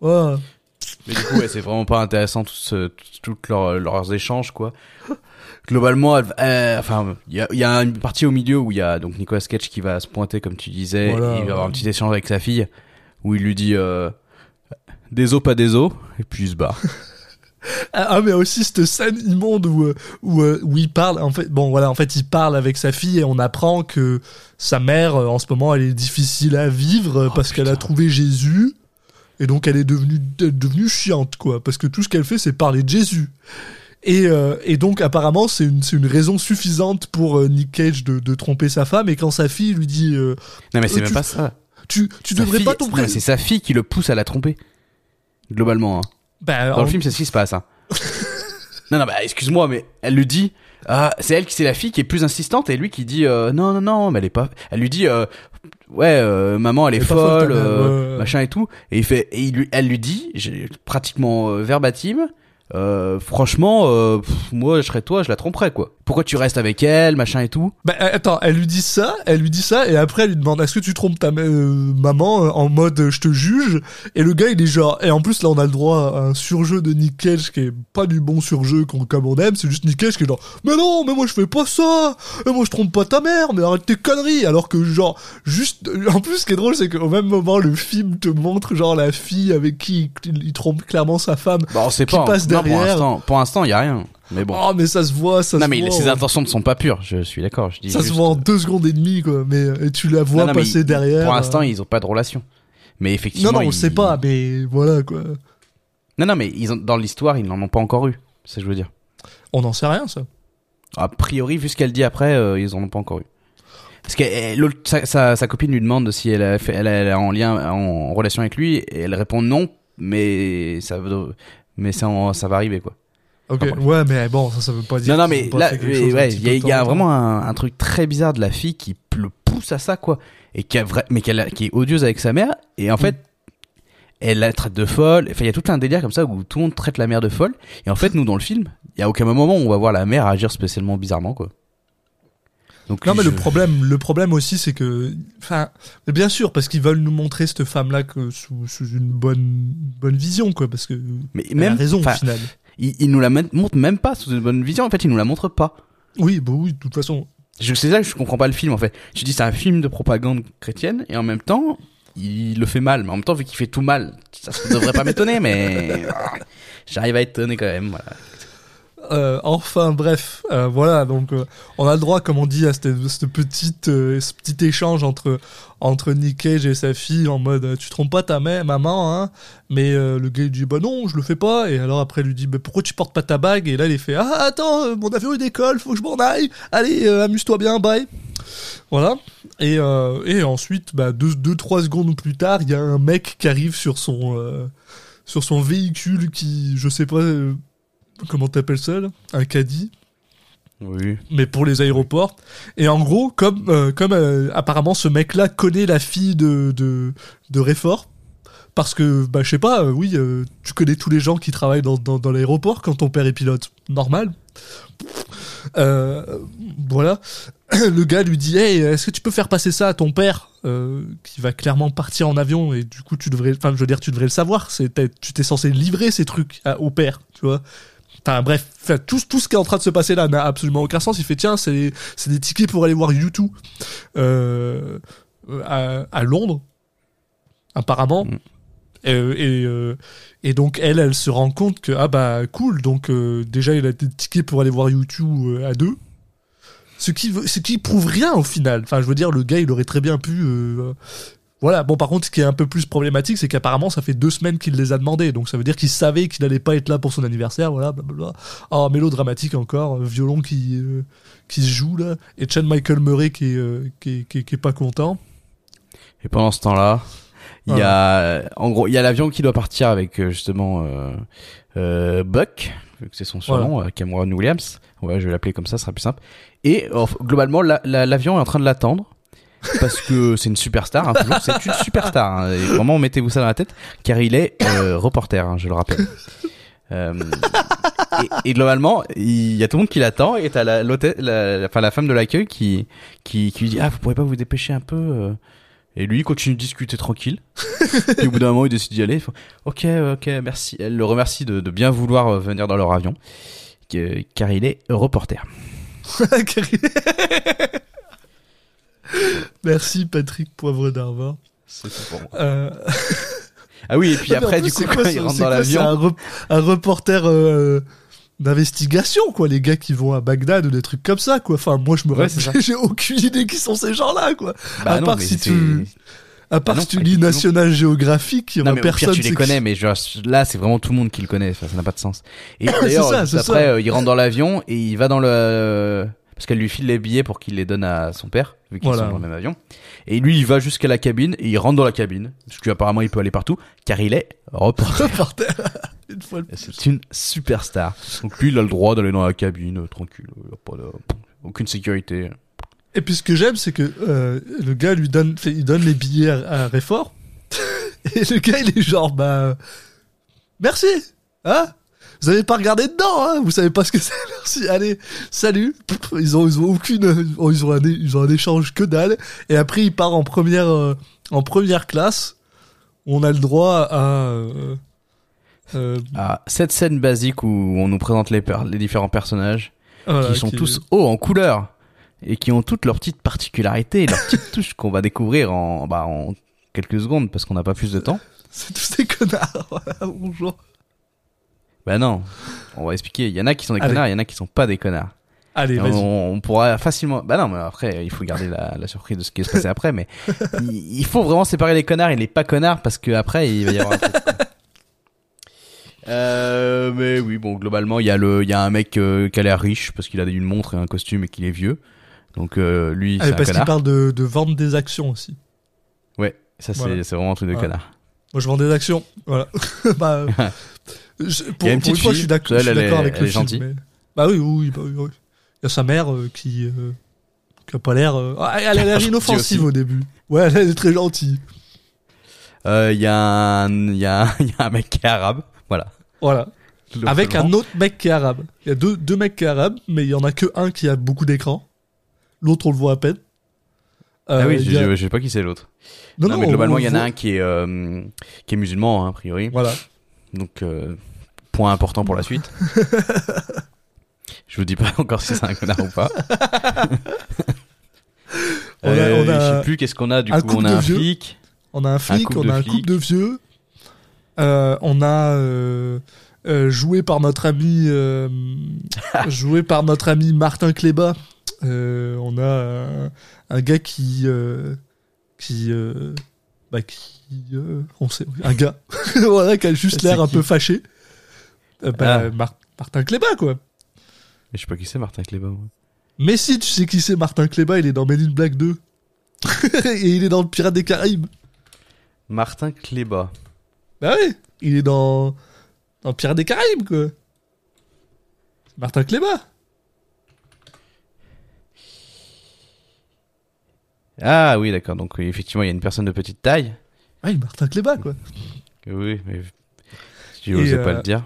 voilà. Mais du coup, ouais, c'est vraiment pas intéressant tout ce, toutes leurs, échanges, quoi. Globalement, elle- euh, enfin, il y a, il y a une partie au milieu où il y a donc Nicolas Cage qui va se pointer, comme tu disais, Voilà, et il va avoir un petit échange avec sa fille où il lui dit euh, des os, pas des os, et puis il se barre. Ah, ah, mais aussi cette scène immonde où, euh, où, euh, où il parle, en fait, bon, voilà, en fait, il parle avec sa fille et on apprend que sa mère, euh, en ce moment, elle est difficile à vivre Oh, parce qu'elle a trouvé Jésus. Et donc, elle est devenue, elle est devenue chiante, quoi. Parce que tout ce qu'elle fait, c'est parler de Jésus. Et, euh, et donc, apparemment, c'est une, c'est une raison suffisante pour euh, Nick Cage de, de tromper sa femme. Et quand sa fille lui dit, euh, Non, mais c'est même tu- pas ça. tu, tu devrais fille- pas pré- C'est sa fille qui le pousse à la tromper. Globalement, hein. Bah, Dans en- le film, c'est ce qui se passe. Hein. non, non, bah excuse-moi, mais elle lui dit. Ah, c'est elle qui c'est la fille qui est plus insistante et lui qui dit euh, non non non mais elle est pas elle lui dit euh, ouais, euh, maman, elle est Elle est pas folle, euh, machin et tout. Et il fait, et il lui, elle lui dit, pratiquement euh, verbatim. Euh, franchement, euh, pff, moi, je serais toi, je la tromperais quoi. Pourquoi tu restes avec elle, machin et tout Bah euh, attends, elle lui dit ça, elle lui dit ça, et après elle lui demande est-ce que tu trompes ta euh, maman euh, en mode euh, je te juge Et le gars il est genre et en plus là on a le droit à un surjeu de Nick Cage qui est pas du bon surjeu qu'on- comme on aime, c'est juste Nick Cage qui est genre mais non mais moi je fais pas ça, et moi je trompe pas ta mère, mais arrête tes conneries alors que genre juste en plus ce qui est drôle c'est qu'au même moment le film te montre genre la fille avec qui il, il trompe clairement sa femme. Bah, on sait Qui pas. passe pour derrière. pour l'instant, il y a rien. Mais bon. Oh mais ça se voit, ça non, se mais voit. ses ouais. intentions ne sont pas pures. Je suis d'accord. Je dis Ça se voit en deux secondes et demie, quoi. Mais euh, et tu la vois Non, non, mais passer derrière. Pour l'instant, euh. ils ont pas de relation. Mais effectivement. Non, non, on ils- sait pas, mais voilà, quoi. Non, non, mais ils ont, dans l'histoire, ils n'en ont pas encore eu. C'est ce que je veux dire. On n'en sait rien, ça. A priori, vu ce qu'elle dit après, euh, ils en ont pas encore eu. Parce que l'autre- sa, sa, sa copine lui demande si elle, a fait, elle, elle est en lien, en relation avec lui, et elle répond non, mais ça, veut- mais ça, ça va arriver quoi. Ok, ouais, mais bon, ça, ça veut pas dire. Non, non, mais là, un ouais, il y a, il y a vraiment un, un truc très bizarre de la fille qui le pousse à ça quoi, et qui a vrai, mais a- qui est odieuse avec sa mère, et Mm. en fait. Elle la traite de folle. Enfin, il y a tout un délire comme ça où tout le monde traite la mère de folle. Et en fait, nous, dans le film, il y a aucun moment où on va voir la mère agir spécialement bizarrement, quoi. Donc, Non, mais je- le problème, le problème aussi, c'est que, enfin, bien sûr, parce qu'ils veulent nous montrer cette femme-là que sous, sous une bonne, bonne vision, quoi, parce que Mais elle même, a raison au final. il, il nous la mon- montre même pas sous une bonne vision. En fait, il nous la montre pas. Oui, bah oui, de toute façon. Je c'est ça que je comprends pas le film en fait. Je dis c'est un film de propagande chrétienne et en même temps il le fait mal. Mais en même temps vu qu'il fait tout mal, ça ne devrait pas m'étonner. Mais ah, j'arrive à être étonné quand même. Voilà. Euh, enfin, bref, euh, voilà. Donc, euh, on a le droit, comme on dit, à cette, euh, ce petit échange entre entre Nick Cage et sa fille en mode, euh, tu trompes pas ta mère, maman, hein Mais euh, le gars il dit, bah non, je le fais pas. Et alors après, lui dit, bah pourquoi tu portes pas ta bague? Et là, il fait, ah attends, euh, mon avion il décolle, faut que je m'en aille. Allez, euh, amuse-toi bien, bye. Voilà. Et euh, et ensuite, bah deux deux trois secondes plus tard, il y a un mec qui arrive sur son euh, sur son véhicule qui, je sais pas. Comment t'appelles ça là? Un caddie, Oui. mais pour les aéroports. Et en gros, comme euh, comme euh, apparemment ce mec-là connaît la fille de de de Réfort. Parce que, bah, je sais pas, euh, oui, tu connais tous les gens qui travaillent dans, dans, dans l'aéroport quand ton père est pilote. Normal. Voilà. Le gars lui dit, hey, est-ce que tu peux faire passer ça à ton père, qui va clairement partir en avion, et du coup, tu devrais, enfin, je veux dire, tu devrais le savoir, tu t'es censé livrer ces trucs à- au père, tu vois. Enfin, bref, enfin, tout, tout ce qui est en train de se passer là n'a absolument aucun sens. Il fait, tiens, c'est, c'est des tickets pour aller voir YouTube, euh, à, à Londres, apparemment. Mm. Et, euh, et donc elle, elle se rend compte que ah bah cool, donc euh, déjà il a des tickets pour aller voir YouTube à deux. Ce qui, ce qui prouve rien au final. Enfin, je veux dire, le gars, il aurait très bien pu. euh, voilà. Bon, par contre, ce qui est un peu plus problématique, c'est qu'apparemment, ça fait deux semaines qu'il les a demandés. Donc, ça veut dire qu'il savait qu'il n'allait pas être là pour son anniversaire. Voilà, blablabla. Oh, mélodramatique encore. Violon qui, euh, qui se joue là. Et Chad Michael Murray qui est, euh, qui, est- qui est- qui est pas content. Et pendant ce temps-là, il y a, en gros, il y a l'avion qui doit partir avec euh, justement euh, euh, Buck, vu que c'est son surnom, euh, Cameron Williams. Ouais, je vais l'appeler comme ça, ce sera plus simple. Et globalement, la- la- l'avion est en train de l'attendre. Parce que c'est une superstar, hein, c'est une superstar. hein, et vraiment, mettez-vous ça dans la tête, car il est euh, reporter, hein, je le rappelle. Euh, et, et globalement, il y a tout le monde qui l'attend et t'as la, la, enfin, la femme de l'accueil qui, qui, qui lui dit ah vous pourrez pas vous dépêcher un peu euh et lui il continue de discuter tranquille. et au bout d'un moment il décide d'y aller. Il fait, ok ok merci. Elle le remercie de, de bien vouloir venir dans leur avion car il est reporter. Merci Patrick Poivre d'Arvor. C'est tout pour moi. Euh... Ah oui et puis en après plus, du coup quoi, quand ce- il rentre c'est dans l'avion. un, rep- un reporter euh, d'investigation, quoi. Les gars qui vont à Bagdad ou des trucs comme ça, quoi. Enfin, moi, je me Ouais, j'ai aucune idée qui sont ces gens-là, quoi. Bah à non, part si tu, à part Ah non, si tu lis. National Geographic, il y mais au pire personne. tu les connais mais genre, là c'est vraiment tout le monde qui le connaît enfin, ça n'a pas de sens et d'ailleurs après ça. euh, il rentre dans l'avion et il va dans le parce qu'elle lui file les billets pour qu'il les donne à son père vu qu'ils Voilà. sont dans le même avion. Et lui il va jusqu'à la cabine et il rentre dans la cabine. Parce qu'apparemment il peut aller partout car il est reporter. Reporter. Une fois le c'est une superstar. Donc lui il a le droit d'aller dans la cabine euh, tranquille il y a pas de- aucune sécurité. Et puis ce que j'aime, c'est que euh, le gars lui donne, fait, il donne les billets à, à Réfort. et le gars, il est genre, bah, merci, hein? Vous avez pas regardé dedans, hein Vous savez pas ce que c'est, merci, allez, salut. Ils ont, ils ont aucune, ils ont un, ils ont un échange que dalle. Et après, il part en première, euh, en première classe. On a le droit à, euh, euh, Ah, cette scène basique où on nous présente les, différents personnages, voilà, qui sont qui- tous hauts en couleur et qui ont toutes leurs petites particularités et leurs petites touches qu'on va découvrir en, bah, en quelques secondes parce qu'on n'a pas plus de temps. C'est tous des connards. Voilà, bonjour. Bah non, on va expliquer. Il y en a qui sont des Allez. connards, il y en a qui sont pas des connards. Allez, on, vas-y. on pourra facilement. Bah non, mais après, il faut garder la, la surprise de ce qui va se passer après. Mais il, il faut vraiment séparer les connards et les pas connards parce que après, il va y avoir. Un truc, quoi. Euh, mais oui, bon, globalement, il y a le, il y a un mec euh, qui a l'air riche parce qu'il a une montre et un costume et qu'il est vieux. Donc euh, lui, Ah, c'est un parce qu'il connard. parle de, de vendre des actions aussi. Ouais, ça c'est Voilà. c'est vraiment un truc de Voilà. connard. Moi, je vends des actions. Voilà. bah, je- pour, une pour fois, je suis d'accord avec le film. mais- Bah oui, oui, bah oui, oui. Il y a sa mère euh, qui, euh, qui a pas l'air. euh, ah, elle a l'air inoffensive au début. Ouais, elle est très gentille. Euh, Il y a un, il y y a un mec qui est arabe. Voilà. Voilà. Avec un autre mec qui est arabe. Il y a deux, deux mecs qui est arabe, mais il y en a que un qui a beaucoup d'écran. L'autre, on le voit à peine. Euh, Ah oui, je, a- je, je sais pas qui c'est l'autre. Non, Non, non, mais globalement, il y en a un qui est, euh, qui est musulman, hein, a priori. Voilà. Donc, euh, point important pour la suite. je vous dis pas encore si c'est un connard ou pas. On a- Euh, on a je sais plus qu'est-ce qu'on a. Du coup, on a un vieux. flic. On a un flic, on a un couple de vieux. Euh, on a joué par notre ami joué par notre ami Martin Kléba. Euh, on a un, un gars qui qui bah qui euh, on sait un gars voilà qui a juste l'air un peu fâché. Euh, bah, Ah. Mar- Martin Kléba quoi. Mais je sais pas qui c'est, Martin Kléba. moi. Mais si tu sais qui c'est Martin Kléba, il est dans Men in Black 2. Et il est dans le Pirate des Caraïbes. Martin Kléba. Bah oui, il est dans dans Pirates des Caraïbes quoi. Martin Kléba. Ah oui, d'accord. Donc, oui, effectivement, il y a une personne de petite taille. Ah oui, Martin Kléba quoi. Oui, mais je n'osais Et, pas euh, le dire.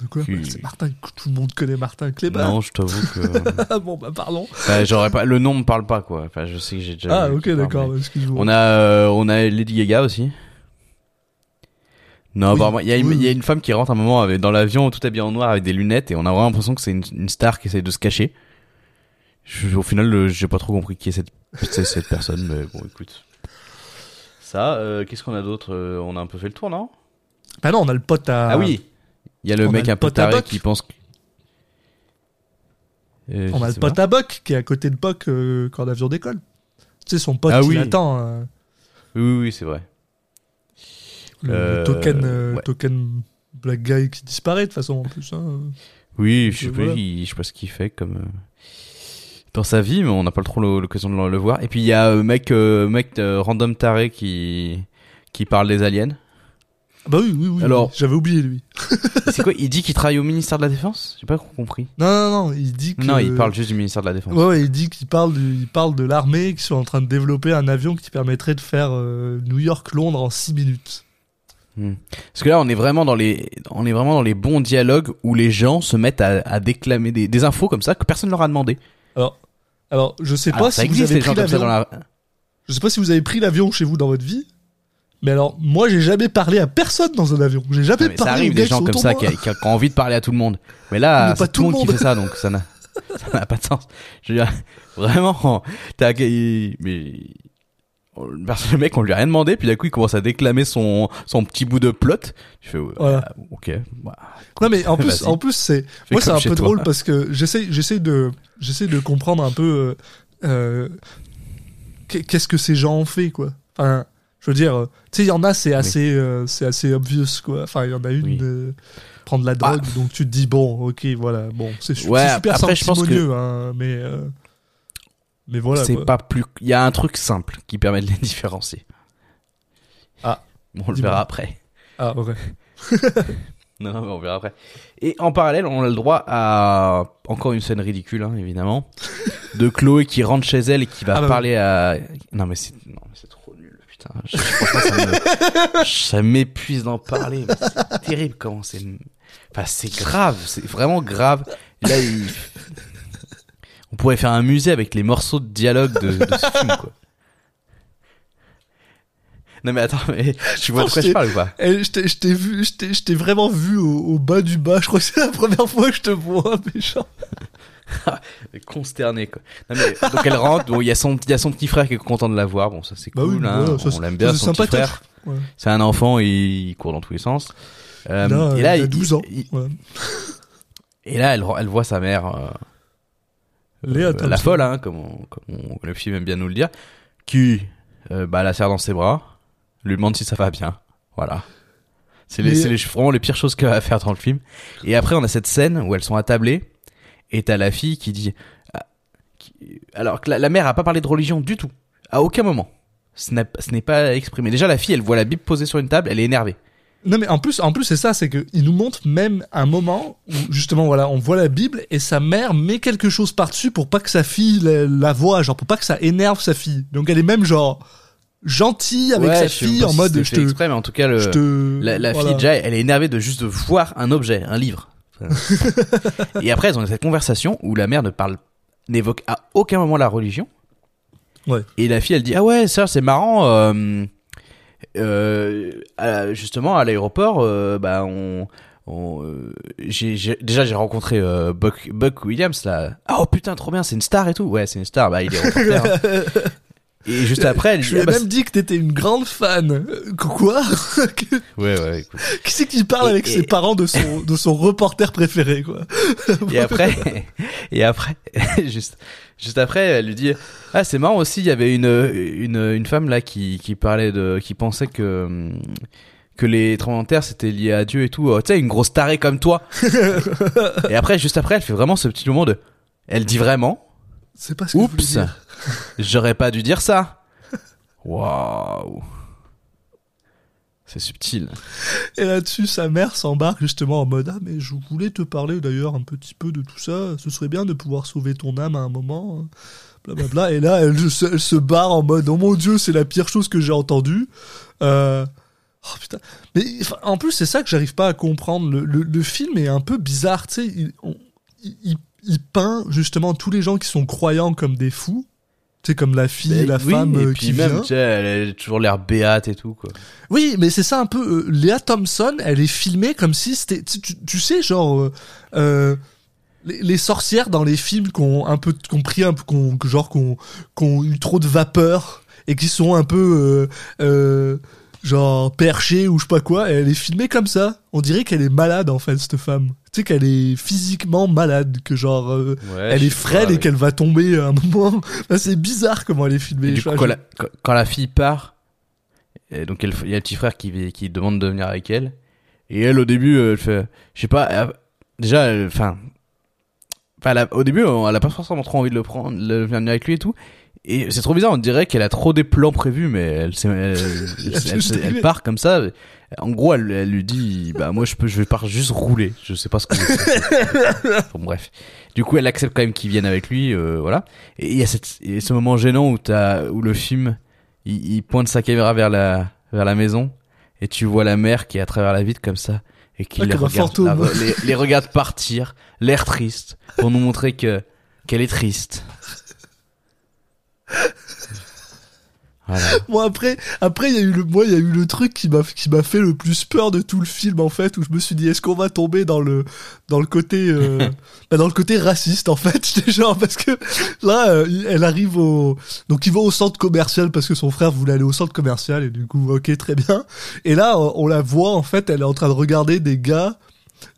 De quoi Bah, C'est Martin, tout le monde connaît Martin Kléba. Non, je t'avoue que. Ah bon bah pardon. Enfin, j'aurais pas. Le nom me parle pas, quoi. Enfin, je sais que j'ai déjà. Ah ok d'accord, mais- excuse-moi. On a, euh, on a Lady Gaga aussi. Non, Oui, apparemment, il y, a une- oui, il y a oui. une femme qui rentre un moment avec, dans l'avion tout habillée en noir avec des lunettes et on a vraiment l'impression que c'est une, une star qui essaie de se cacher. Je- au final, j'ai pas trop compris qui est cette, cette personne, mais bon, écoute. Ça, euh, qu'est-ce qu'on a d'autre Euh, On a un peu fait le tour, non? Bah non, on a le pote à. Ah oui Il y a le on a mec le un peu taré qui pense que... Euh, On a le pote pas. à Boc qui est à côté de Boc euh, quand l'avion décolle. Tu sais son pote Ah qui oui. l'attend. Oui, oui, oui, c'est vrai. le, le token ouais. token black guy qui disparaît de toute façon en plus. hein. Oui, je sais, pas, il- je sais pas ce qu'il fait comme dans sa vie, mais on n'a pas trop l'o- l'occasion de le, voir. Et puis il y a euh, mec, euh, mec random taré qui qui parle des aliens. Ah Bah oui oui oui. Alors- j'avais oublié lui. C'est quoi Il dit qu'il travaille au ministère de la Défense? J'ai pas compris. Non non non, il dit que. Non, il parle juste du ministère de la Défense. Ouais, ouais, il dit qu'il parle, du- il parle de l'armée qui sont en train de développer un avion qui permettrait de faire euh, New York-Londres en 6 minutes. Hmm. Parce que là, on est vraiment dans les, on est vraiment dans les bons dialogues où les gens se mettent à, à déclamer des, des infos comme ça que personne leur a demandé. Alors, alors je sais Alors, pas ça si vous avez pris l'avion. la. Je sais pas si vous avez pris l'avion chez vous dans votre vie. Mais alors, moi, j'ai jamais parlé à personne dans un avion. J'ai jamais Non, mais parlé ça arrive des gens comme ça qui, ont envie de parler à tout le monde. Mais là, c'est tout le monde qui fait ça, donc ça n'a ça n'a pas de sens. Je veux dire, vraiment, t'as mais le mec, on lui a rien demandé, puis d'un coup, il commence à déclamer son son petit bout de plot. Je fais, ouais, Voilà. ok. bah, Non, mais en plus, en plus, c'est, moi, c'est un peu toi. drôle parce que j'essaie, j'essaie de, j'essaie de comprendre un peu, euh, euh, qu'est- qu'est-ce que ces gens ont fait, quoi. Enfin, je veux dire, euh, tu sais, il y en a, c'est assez, euh, c'est assez obvious, quoi. Enfin, il y en a une, Oui. euh, prendre la drogue, donc tu te dis, bon, ok, voilà, bon, c'est Ouais, super après, je pense que- sanctimonieux, hein, mais, euh, mais voilà. c'est pas plus. Il y a un truc simple qui permet de les différencier. Ah. Bon, on le verra après. Ah, ok. Non, non, mais on verra après. Et en parallèle, on a le droit à encore une scène ridicule, hein, évidemment, de Chloé qui rentre chez elle et qui va Ah bah parler à. Non, mais c'est non, mais c'est trop nul, putain. Je- franchement, ça me- m'épuise d'en parler. C'est terrible comment c'est. Enfin, c'est grave, c'est vraiment grave. Là, il... on pourrait faire un musée avec les morceaux de dialogue de, de ce film, quoi. Non mais attends, mais tu vois de quoi je parle ou pas? Eh, je t'ai- vu, je t'ai- vraiment vu au, au bas du bas. Je crois que c'est la première fois que je te vois, méchant. consterné quoi. Non, mais, donc elle rentre, bon il y a son il y a son petit frère qui est content de la voir, bon ça c'est Bah cool oui, hein, ça, on l'aime bien son petit frère. Ouais. C'est un enfant, il, il court dans tous les sens. Euh, Là, et là il a il- 12 ans. il- et là elle elle voit sa mère euh, Léa euh, Thompson. la folle hein, comme, on- comme on- le film aime bien nous le dire, qui euh, bah la serre dans ses bras, lui demande si ça va bien. Voilà. C'est les, les- vraiment les pires choses qu'elle va faire dans le film. Et après, on a cette scène où elles sont attablées et t'as la fille qui dit, ah, alors que la, la mère a pas parlé de religion du tout, à aucun moment. Ce n'est pas exprimé. Déjà, la fille, elle voit la Bible posée sur une table, elle est énervée. Non mais en plus, en plus c'est ça, c'est que il nous montre même un moment où justement voilà, on voit la Bible et sa mère met quelque chose par dessus pour pas que sa fille la, la voie, genre pour pas que ça énerve sa fille. Donc elle est même genre gentille avec Ouais, sa fille en si mode je te, exprès, mais en tout cas, le, te la, la voilà. fille déjà, elle est énervée de juste voir un objet, un livre. et après, elles ont cette conversation où la mère ne parle, n'évoque à aucun moment la religion. Ouais. Et la fille, elle dit ah ouais, ça c'est marrant. euh, à- justement à l'aéroport, euh, bah on, euh, déjà j'ai rencontré euh, Buck, Buck Williams là. Ah, oh putain, trop bien, c'est une star et tout. Ouais, c'est une star. Bah il est reporter. hein. Et juste après, elle Je dit lui ai ah, bah, même dit que t'étais une grande fan. Euh, Quoi ouais ouais. écoute. Qui c'est qui parle Et- avec et- ses parents de son de son reporter préféré quoi Et après, et après, juste, juste après, elle lui dit, ah, c'est marrant aussi, il y avait une, une, une femme là qui, qui parlait de, qui pensait que, que les tremblements de terre c'était lié à Dieu et tout. Oh, tu sais, une grosse tarée comme toi. et après, juste après, elle fait vraiment ce petit moment de, elle dit vraiment, C'est pas ce que oups, dire. J'aurais pas dû dire ça. Waouh. C'est subtil. Et là-dessus, sa mère s'embarque justement en mode Ah, mais je voulais te parler d'ailleurs un petit peu de tout ça. Ce serait bien de pouvoir sauver ton âme à un moment. hein. Blablabla. Et là, elle, se- barre en mode Oh mon dieu, c'est la pire chose que j'ai entendue. Euh... Oh putain. Mais en plus, c'est ça que j'arrive pas à comprendre. Le, le, film est un peu bizarre. Tu sais, il- il peint justement tous les gens qui sont croyants comme des fous. Tu sais, comme la fille, la oui, femme et euh, puis qui même, vient. tu sais, elle a toujours l'air béate et tout, quoi. Oui, mais c'est ça un peu. euh, Léa Thompson, elle est filmée comme si c'était. Tu, tu- tu sais, genre. euh, euh, les, les sorcières dans les films qui ont un peu qui ont pris un peu qu'on genre qu'on qu'on eu trop de vapeur et qui sont un peu genre perchées ou je sais pas quoi et elle est filmée comme ça on dirait qu'elle est malade en fait cette femme tu sais qu'elle est physiquement malade que genre euh, Ouais, elle est frêle pas, et qu'elle va tomber à un moment Enfin, c'est bizarre comment elle est filmée Et du Je- coup, je- quand la, quand- quand la fille part, et donc il y a le petit frère qui, qui demande de venir avec elle. Et elle, au début, euh, elle fait, je sais pas, elle- déjà, enfin, au début, euh, elle a pas forcément trop envie de le prendre, de venir avec lui et tout. Et c'est trop bizarre, on dirait qu'elle a trop des plans prévus, mais elle, elle, elle- part comme ça. En gros, elle, lui dit, bah moi je peux, je vais pas juste rouler. Je sais pas ce que. bon bref. Du coup, elle accepte quand même qu'ils viennent avec lui, euh, voilà. Et il y a cette, ce moment gênant où t'as, où le film, il, il pointe sa caméra vers la, vers la maison, et tu vois la mère qui est à travers la vitre comme ça, et qui Ouais, les regarde, la- les, les regarde partir, l'air triste, pour nous montrer que, qu'elle est triste. Voilà. Bon après, après il y a eu le, moi il y a eu le truc qui m'a qui m'a fait le plus peur de tout le film en fait où je me suis dit est-ce qu'on va tomber dans le dans le côté euh, bah, dans le côté raciste en fait genre parce que là euh, elle arrive au donc il va au centre commercial parce que son frère voulait aller au centre commercial et du coup ok très bien et là on, on la voit en fait elle est en train de regarder des gars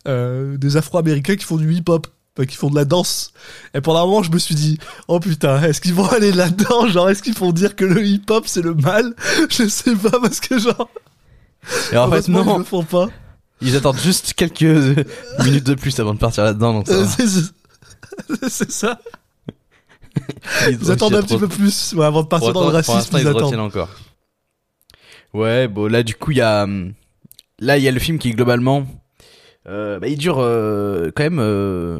euh, des Afro-Américains qui font du hip-hop qui font de la danse et pendant un moment, je me suis dit, oh putain, est-ce qu'ils vont aller là-dedans? Genre, est-ce qu'ils vont dire que le hip-hop c'est le mal? Je sais pas, parce que genre. Et en fait, Ils non. le font pas. Ils attendent juste quelques euh, minutes de plus avant de partir là-dedans, donc ça Euh, c'est- ça. Ils ont attendent un petit peu plus ouais, avant de partir Pour dans le pour racisme. l'instant, Ils ils attendent. encore. Ouais, bon, là, du coup, il y a, hum, là, il y a le film qui, globalement, Euh, bah, il dure euh, quand même. Euh,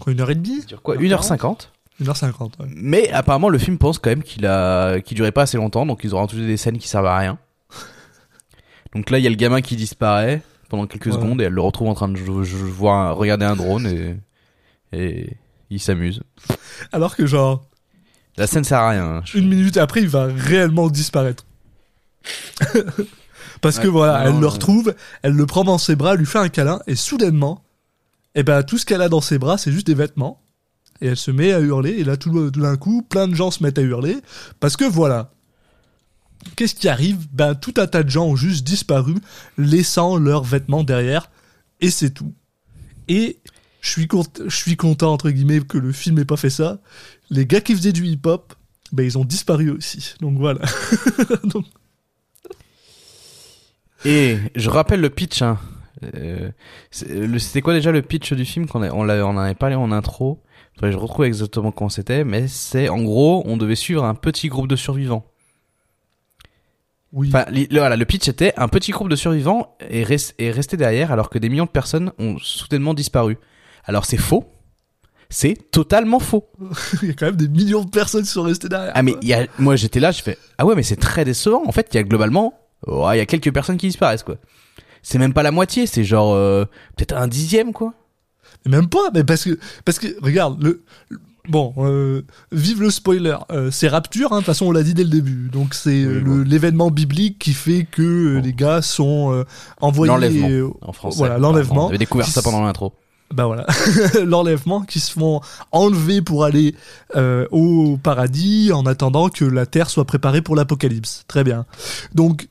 Quoi, une heure et demie il dure quoi? 1h50 1h50, ouais. Mais apparemment, le film pense quand même qu'il a, qu'il durait pas assez longtemps, donc ils auront rajouté des scènes qui servent à rien. Donc là, il y a le gamin qui disparaît pendant quelques Ouais. secondes et elle le retrouve en train de voir regarder un drone et, et il s'amuse. Alors que genre, La scène sert à rien. hein. Je- une minute après, il va réellement disparaître. Parce que voilà, non, elle le retrouve, elle le prend dans ses bras, lui fait un câlin, et soudainement, eh ben, tout ce qu'elle a dans ses bras, c'est juste des vêtements. Et elle se met à hurler, et là, tout, tout d'un coup, plein de gens se mettent à hurler. Parce que voilà. Qu'est-ce qui arrive? Ben, tout un tas de gens ont juste disparu, laissant leurs vêtements derrière, et c'est tout. Et je suis, cont- je suis content, entre guillemets, que le film ait pas fait ça. Les gars qui faisaient du hip-hop, ben, ils ont disparu aussi. Donc voilà. Donc, Et je rappelle le pitch. Hein. Euh, C'était quoi déjà le pitch du film qu'on a- on, l'a- on en avait parlé en intro. Faudrait que je retrouve exactement comment c'était, mais c'est en gros, on devait suivre un petit groupe de survivants. oui. Enfin, le, voilà, le pitch était un petit groupe de survivants est, est resté derrière alors que des millions de personnes ont soudainement disparu. Alors c'est faux. C'est totalement faux. il y a quand même des millions de personnes qui sont restées derrière. Ah mais il y a, moi j'étais là, je fais ah ouais mais c'est très décevant. En fait, il y a globalement, il y a quelques personnes qui disparaissent quoi. C'est même pas la moitié, c'est genre euh, peut-être un dixième quoi. Même pas, mais parce que, parce que, regarde, le, le- bon, euh, vive le spoiler, euh, c'est Rapture, hein, de toute façon on l'a dit dès le début, donc c'est euh, Oui, le- bon. l'événement biblique qui fait que euh, Bon. les gars sont euh, envoyés... L'enlèvement euh, en français. Voilà, l'enlèvement. On avait découvert ça pendant l'intro. bah voilà, l'enlèvement, qui se font enlever pour aller euh, au paradis en attendant que la terre soit préparée pour l'apocalypse. Très bien. Donc,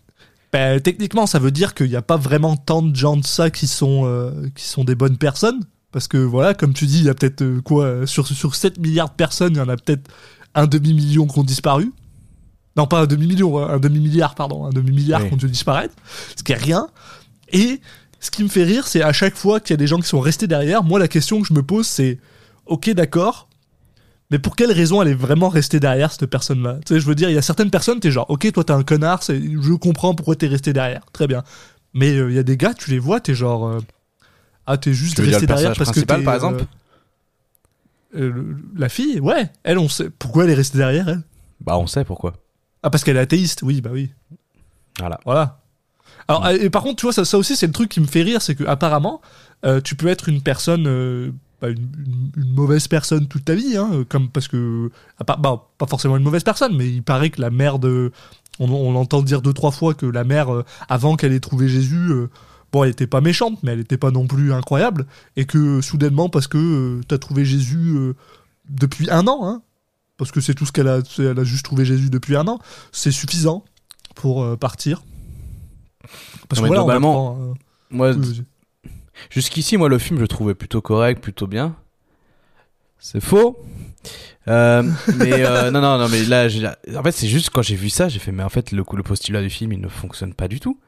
bah, techniquement, ça veut dire qu'il n'y a pas vraiment tant de gens de ça qui sont, euh, qui sont des bonnes personnes. Parce que voilà, comme tu dis, il y a peut-être euh, quoi, euh, sur, sur 7 milliards de personnes, il y en a peut-être un demi-million qui ont disparu. Non, pas un demi-million, hein, un demi-milliard, pardon, un demi-milliard Oui. qui ont dû disparaître. Ce qui est rien. Et ce qui me fait rire, c'est à chaque fois qu'il y a des gens qui sont restés derrière, moi la question que je me pose, c'est ok, d'accord, mais pour quelle raison elle est vraiment restée derrière cette personne-là? Tu sais, je veux dire, il y a certaines personnes, t'es genre, ok, toi t'es un connard, je comprends pourquoi t'es resté derrière, très bien. Mais euh, il y a des gars, tu les vois, t'es genre, euh, ah, t'es juste resté derrière parce que t'es, par euh, exemple? euh, le- La fille, ouais, elle, on sait pourquoi elle est restée derrière, elle? Bah on sait pourquoi. Ah, parce qu'elle est athéiste, oui, bah oui. Voilà. Voilà. Alors, euh, et par contre, tu vois, ça, ça aussi, c'est le truc qui me fait rire, c'est que apparemment, euh, tu peux être une personne, euh, bah, une, une- une mauvaise personne toute ta vie, hein, comme parce que, part- bah, pas forcément une mauvaise personne, mais il paraît que la mère de, on, on entend dire deux trois fois que la mère, euh, avant qu'elle ait trouvé Jésus, euh, bon, elle était pas méchante, mais elle était pas non plus incroyable, et que soudainement, parce que euh, t'as trouvé Jésus euh, depuis un an, hein, parce que c'est tout ce qu'elle a, elle a juste trouvé Jésus depuis un an, c'est suffisant pour euh, partir. Parce Non, que voilà, on globalement, apprend, euh, Moi, oui. Jusqu'ici, moi, le film, je le trouvais plutôt correct, plutôt bien. C'est faux. Euh, mais euh, non, non, non, mais là, en fait, c'est juste quand j'ai vu ça, j'ai fait, mais en fait, le, le postulat du film, il ne fonctionne pas du tout.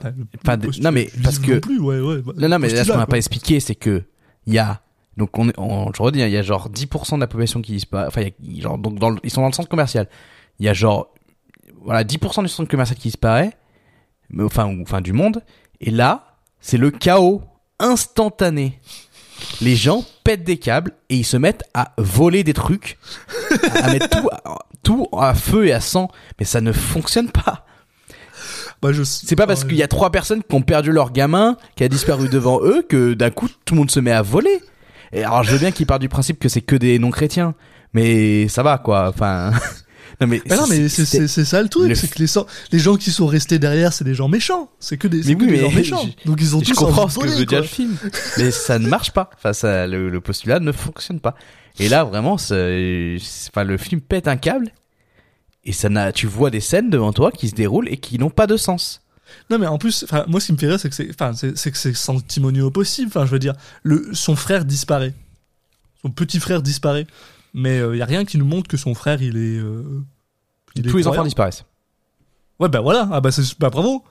Enfin, le- Enfin, non, mais parce que- non plus, ouais, ouais, bah, Non, non, mais là, ce qu'on m'a quoi. pas expliqué, c'est que il y a donc on, on je redis, hein, il y a genre 10% de la population qui disparaît. Enfin, y a, genre donc dans le- ils sont dans le centre commercial. Il y a genre voilà 10% du centre commercial qui disparaît, mais enfin ou, enfin du monde. Et là, c'est le chaos instantané. Les gens pètent des câbles et ils se mettent à voler des trucs, à, à mettre tout, à, tout à feu et à sang. Mais ça ne fonctionne pas. Bah, je- C'est pas parce ouais. qu'il y a trois personnes qui ont perdu leur gamin, qui a disparu devant eux, que d'un coup tout le monde se met à voler. Et alors je veux bien qu'ils partent du principe que c'est que des non-chrétiens, mais ça va quoi. Enfin, non mais. Bah non, mais c'est c'était- c'est- c'est ça le truc, le- c'est que les, gens qui sont restés derrière, c'est des gens méchants. C'est que des, Mais c'est que oui, des mais gens méchants. je- Donc ils ont Je tous comprends envie de ce que veut dire le film, mais ça ne marche pas. Enfin, ça, le, le postulat ne fonctionne pas. Et là, vraiment, enfin, le film pète un câble. Et ça n'a, tu vois des scènes devant toi qui se déroulent et qui n'ont pas de sens. Non, mais en plus, moi, ce qui me fait rire, c'est que c'est, enfin, c'est c'est que c'est sanctimonieux au possible. Enfin, je veux dire, le, son frère disparaît. Son petit frère disparaît. Mais il y a rien qui nous montre que son frère, il est. euh, il Tous les enfants disparaissent. Ouais, bah voilà, ah bah, c'est, bah bravo.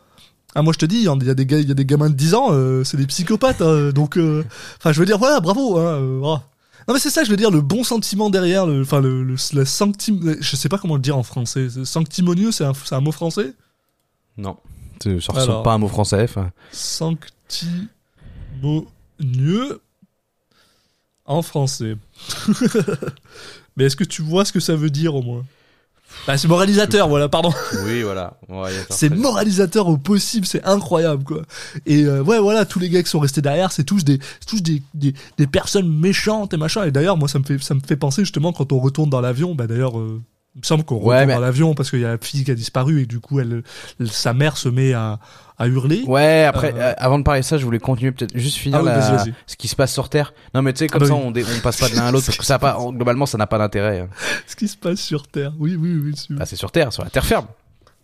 Ah, moi je te dis, il y a des, gars, il y a des gamins de 10 ans, euh, c'est des psychopathes, hein, donc, euh, enfin, je veux dire, voilà, bravo, hein, euh, voilà. Non, mais c'est ça, je veux dire, le bon sentiment derrière, le, enfin, le, le, la sanctim, je sais pas comment le dire en français, sanctimonieux, c'est un, c'est un mot français? Non. Ça ressemble pas à un mot français. Enfin, Sanctimonieux en français. Mais est-ce que tu vois ce que ça veut dire au moins? Bah, C'est moralisateur, voilà, pardon. oui, voilà. Ouais, C'est moralisateur au possible, c'est incroyable quoi. Et euh, ouais voilà, tous les gars qui sont restés derrière, c'est tous des tous des, des, des personnes méchantes et machin. Et d'ailleurs moi ça me fait ça me fait penser justement quand on retourne dans l'avion, bah d'ailleurs euh, il me semble qu'on Ouais, retourne mais- dans l'avion parce qu'il y a la fille qui a disparu et du coup elle, elle- sa mère se met à à hurler. Ouais, après, Euh, euh, avant de parler de ça, je voulais continuer peut-être juste finir Ah oui, la- vas-y, vas-y. ce qui se passe sur Terre. Non, mais tu sais, comme Ah bah ça, oui. on, dé- on passe pas de l'un à l'autre parce que ça pas, globalement, ça n'a pas d'intérêt. hein. Ce qui se passe sur Terre. Oui oui oui. Bah, c'est sur Terre, sur la terre ferme,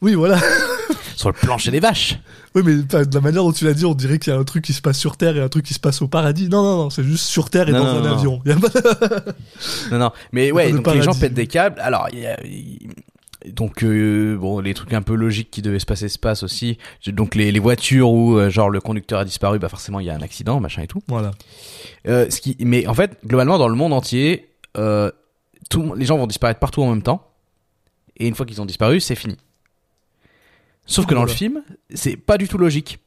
Oui voilà. sur le plancher des vaches. Oui mais de la manière dont tu l'as dit, on dirait qu'il y a un truc qui se passe sur Terre et un truc qui se passe au paradis. Non non non, c'est juste sur Terre et Non, dans non, un non, avion. Y Non, non. Mais ouais, Le donc les gens pètent des câbles. Alors, il y a- donc euh, bon, les trucs un peu logiques qui devaient se passer se passent aussi. Donc les, les voitures où euh, genre le conducteur a disparu, bah forcément il y a un accident, machin et tout. Voilà. Euh, ce qui, mais en fait, globalement, dans le monde entier, euh, tout, les gens vont disparaître partout en même temps. Et une fois qu'ils ont disparu, c'est fini. Sauf que dans le film, c'est pas du tout logique.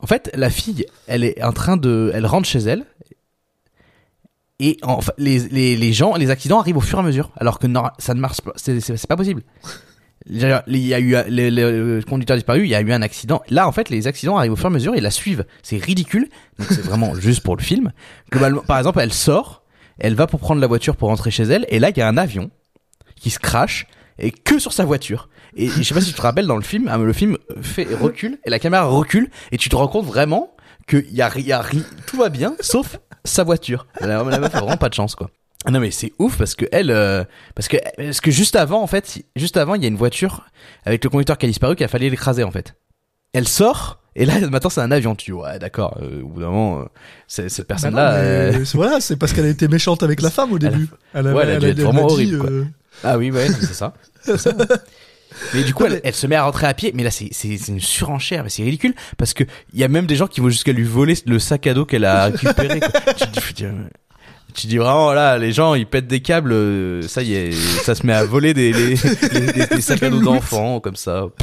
En fait, la fille, elle est en train de, elle rentre chez elle. Et enfin, les, les, les gens, les accidents arrivent au fur et à mesure, alors que non, ça ne marche pas, c'est pas possible. Il y a eu le, le- le conducteur disparu, il y a eu un accident. Là, en fait, les accidents arrivent au fur et à mesure et la suivent. C'est ridicule. Donc c'est vraiment juste pour le film. Globalement, par exemple, elle sort, elle va pour prendre la voiture pour rentrer chez elle, et là, il y a un avion qui se crache et que sur sa voiture. Et je sais pas si tu te rappelles dans le film, hein, le film fait recule et la caméra recule et tu te rends compte vraiment que y a, y a tout va bien sauf sa voiture. La, la meuf a vraiment pas de chance quoi. Non mais c'est ouf parce que elle, euh, parce que parce que juste avant en fait, juste avant il y a une voiture avec le conducteur qui a disparu qu'il a fallu l'écraser en fait. Elle sort et là maintenant c'est un avion. Tu ouais d'accord. euh, au bout d'un moment, euh, cette Bah personne là. Voilà, c'est parce qu'elle a été méchante avec la femme au Elle a- début. Elle, Ouais, elle a dû être elle vraiment dit, horrible, quoi. euh, Ah oui, ouais, c'est ça. C'est ça. Mais du coup, elle, se met à rentrer à pied. Mais là, c'est une surenchère, mais c'est ridicule parce que il y a même des gens qui vont jusqu'à lui voler le sac à dos qu'elle a récupéré. tu, dis, putain, tu dis vraiment là, les gens ils pètent des câbles. euh, Ça y est, ça se met à voler des les, les- des- des sacs à dos d'enfants comme ça.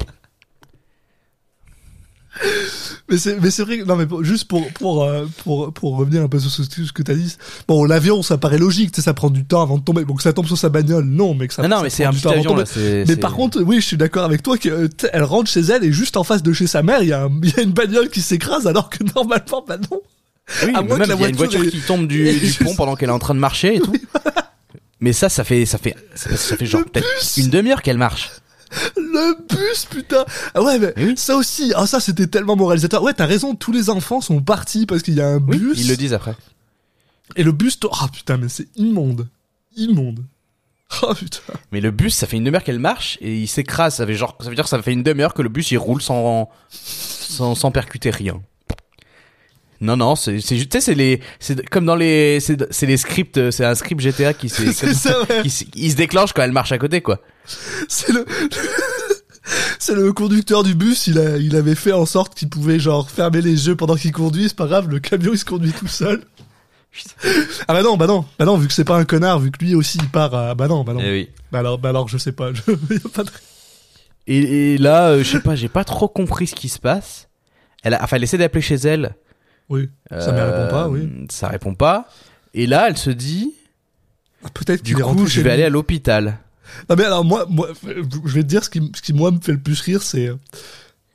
Mais c'est, mais c'est vrai que, non, mais pour- juste pour, pour, euh, pour, pour revenir un peu sur ce, ce que t'as dit. Bon, l'avion, ça paraît logique, tu sais, ça prend du temps avant de tomber. Bon, que ça tombe sur sa bagnole, non, mais que ça non, non, mais c'est un petit avion là. Mais par contre, oui, je suis d'accord avec toi qu'elle elle rentre chez elle et juste en face de chez sa mère, il y, a il y a une bagnole qui s'écrase alors que normalement, bah non. Oui, À que même la y a une voiture voiture est- qui tombe du, pont pendant qu'elle est en train de marcher et tout. Mais ça, ça fait, ça fait, ça fait, ça fait genre peut-être une demi-heure qu'elle marche. Le bus, putain. Ah ouais, mais oui. ça aussi, ah ça c'était tellement moralisateur. Ouais, t'as raison, tous les enfants sont partis parce qu'il y a un Oui, bus. ils le disent après. Et le bus, ah putain, mais c'est immonde. Immonde. Oh putain. Mais le bus, ça fait une demi-heure qu'elle marche et il s'écrase. Ça, fait genre, ça veut dire que ça fait une demi-heure que le bus il roule sans, sans, sans percuter rien. Non, non, c'est, c'est, juste- tu sais, c'est les, c'est comme dans les, c'est, c'est les scripts, c'est un script GTA qui s'est, C'est ça, ouais. qui, s- il se déclenche quand elle marche à côté, quoi. C'est le. C'est le conducteur du bus, il, a, il avait fait en sorte qu'il pouvait genre fermer les yeux pendant qu'il conduit, c'est pas grave, le camion il se conduit tout seul. Ah bah non, bah non, bah non, vu que c'est pas un connard, vu que lui aussi il part à... Bah non, bah non. Eh oui. Bah alors, bah alors je sais pas, je... y a pas de... Et, et là, euh, je sais pas, j'ai pas trop compris ce qui se passe. Elle a, enfin, elle essaie d'appeler chez elle. Oui, ça me répond pas, oui. Euh, Ça répond pas. Et là, elle se dit, Ah, Peut-être du coup, je vais aller à l'hôpital. Non mais alors moi, moi, je vais te dire ce qui, ce qui moi me fait le plus rire, c'est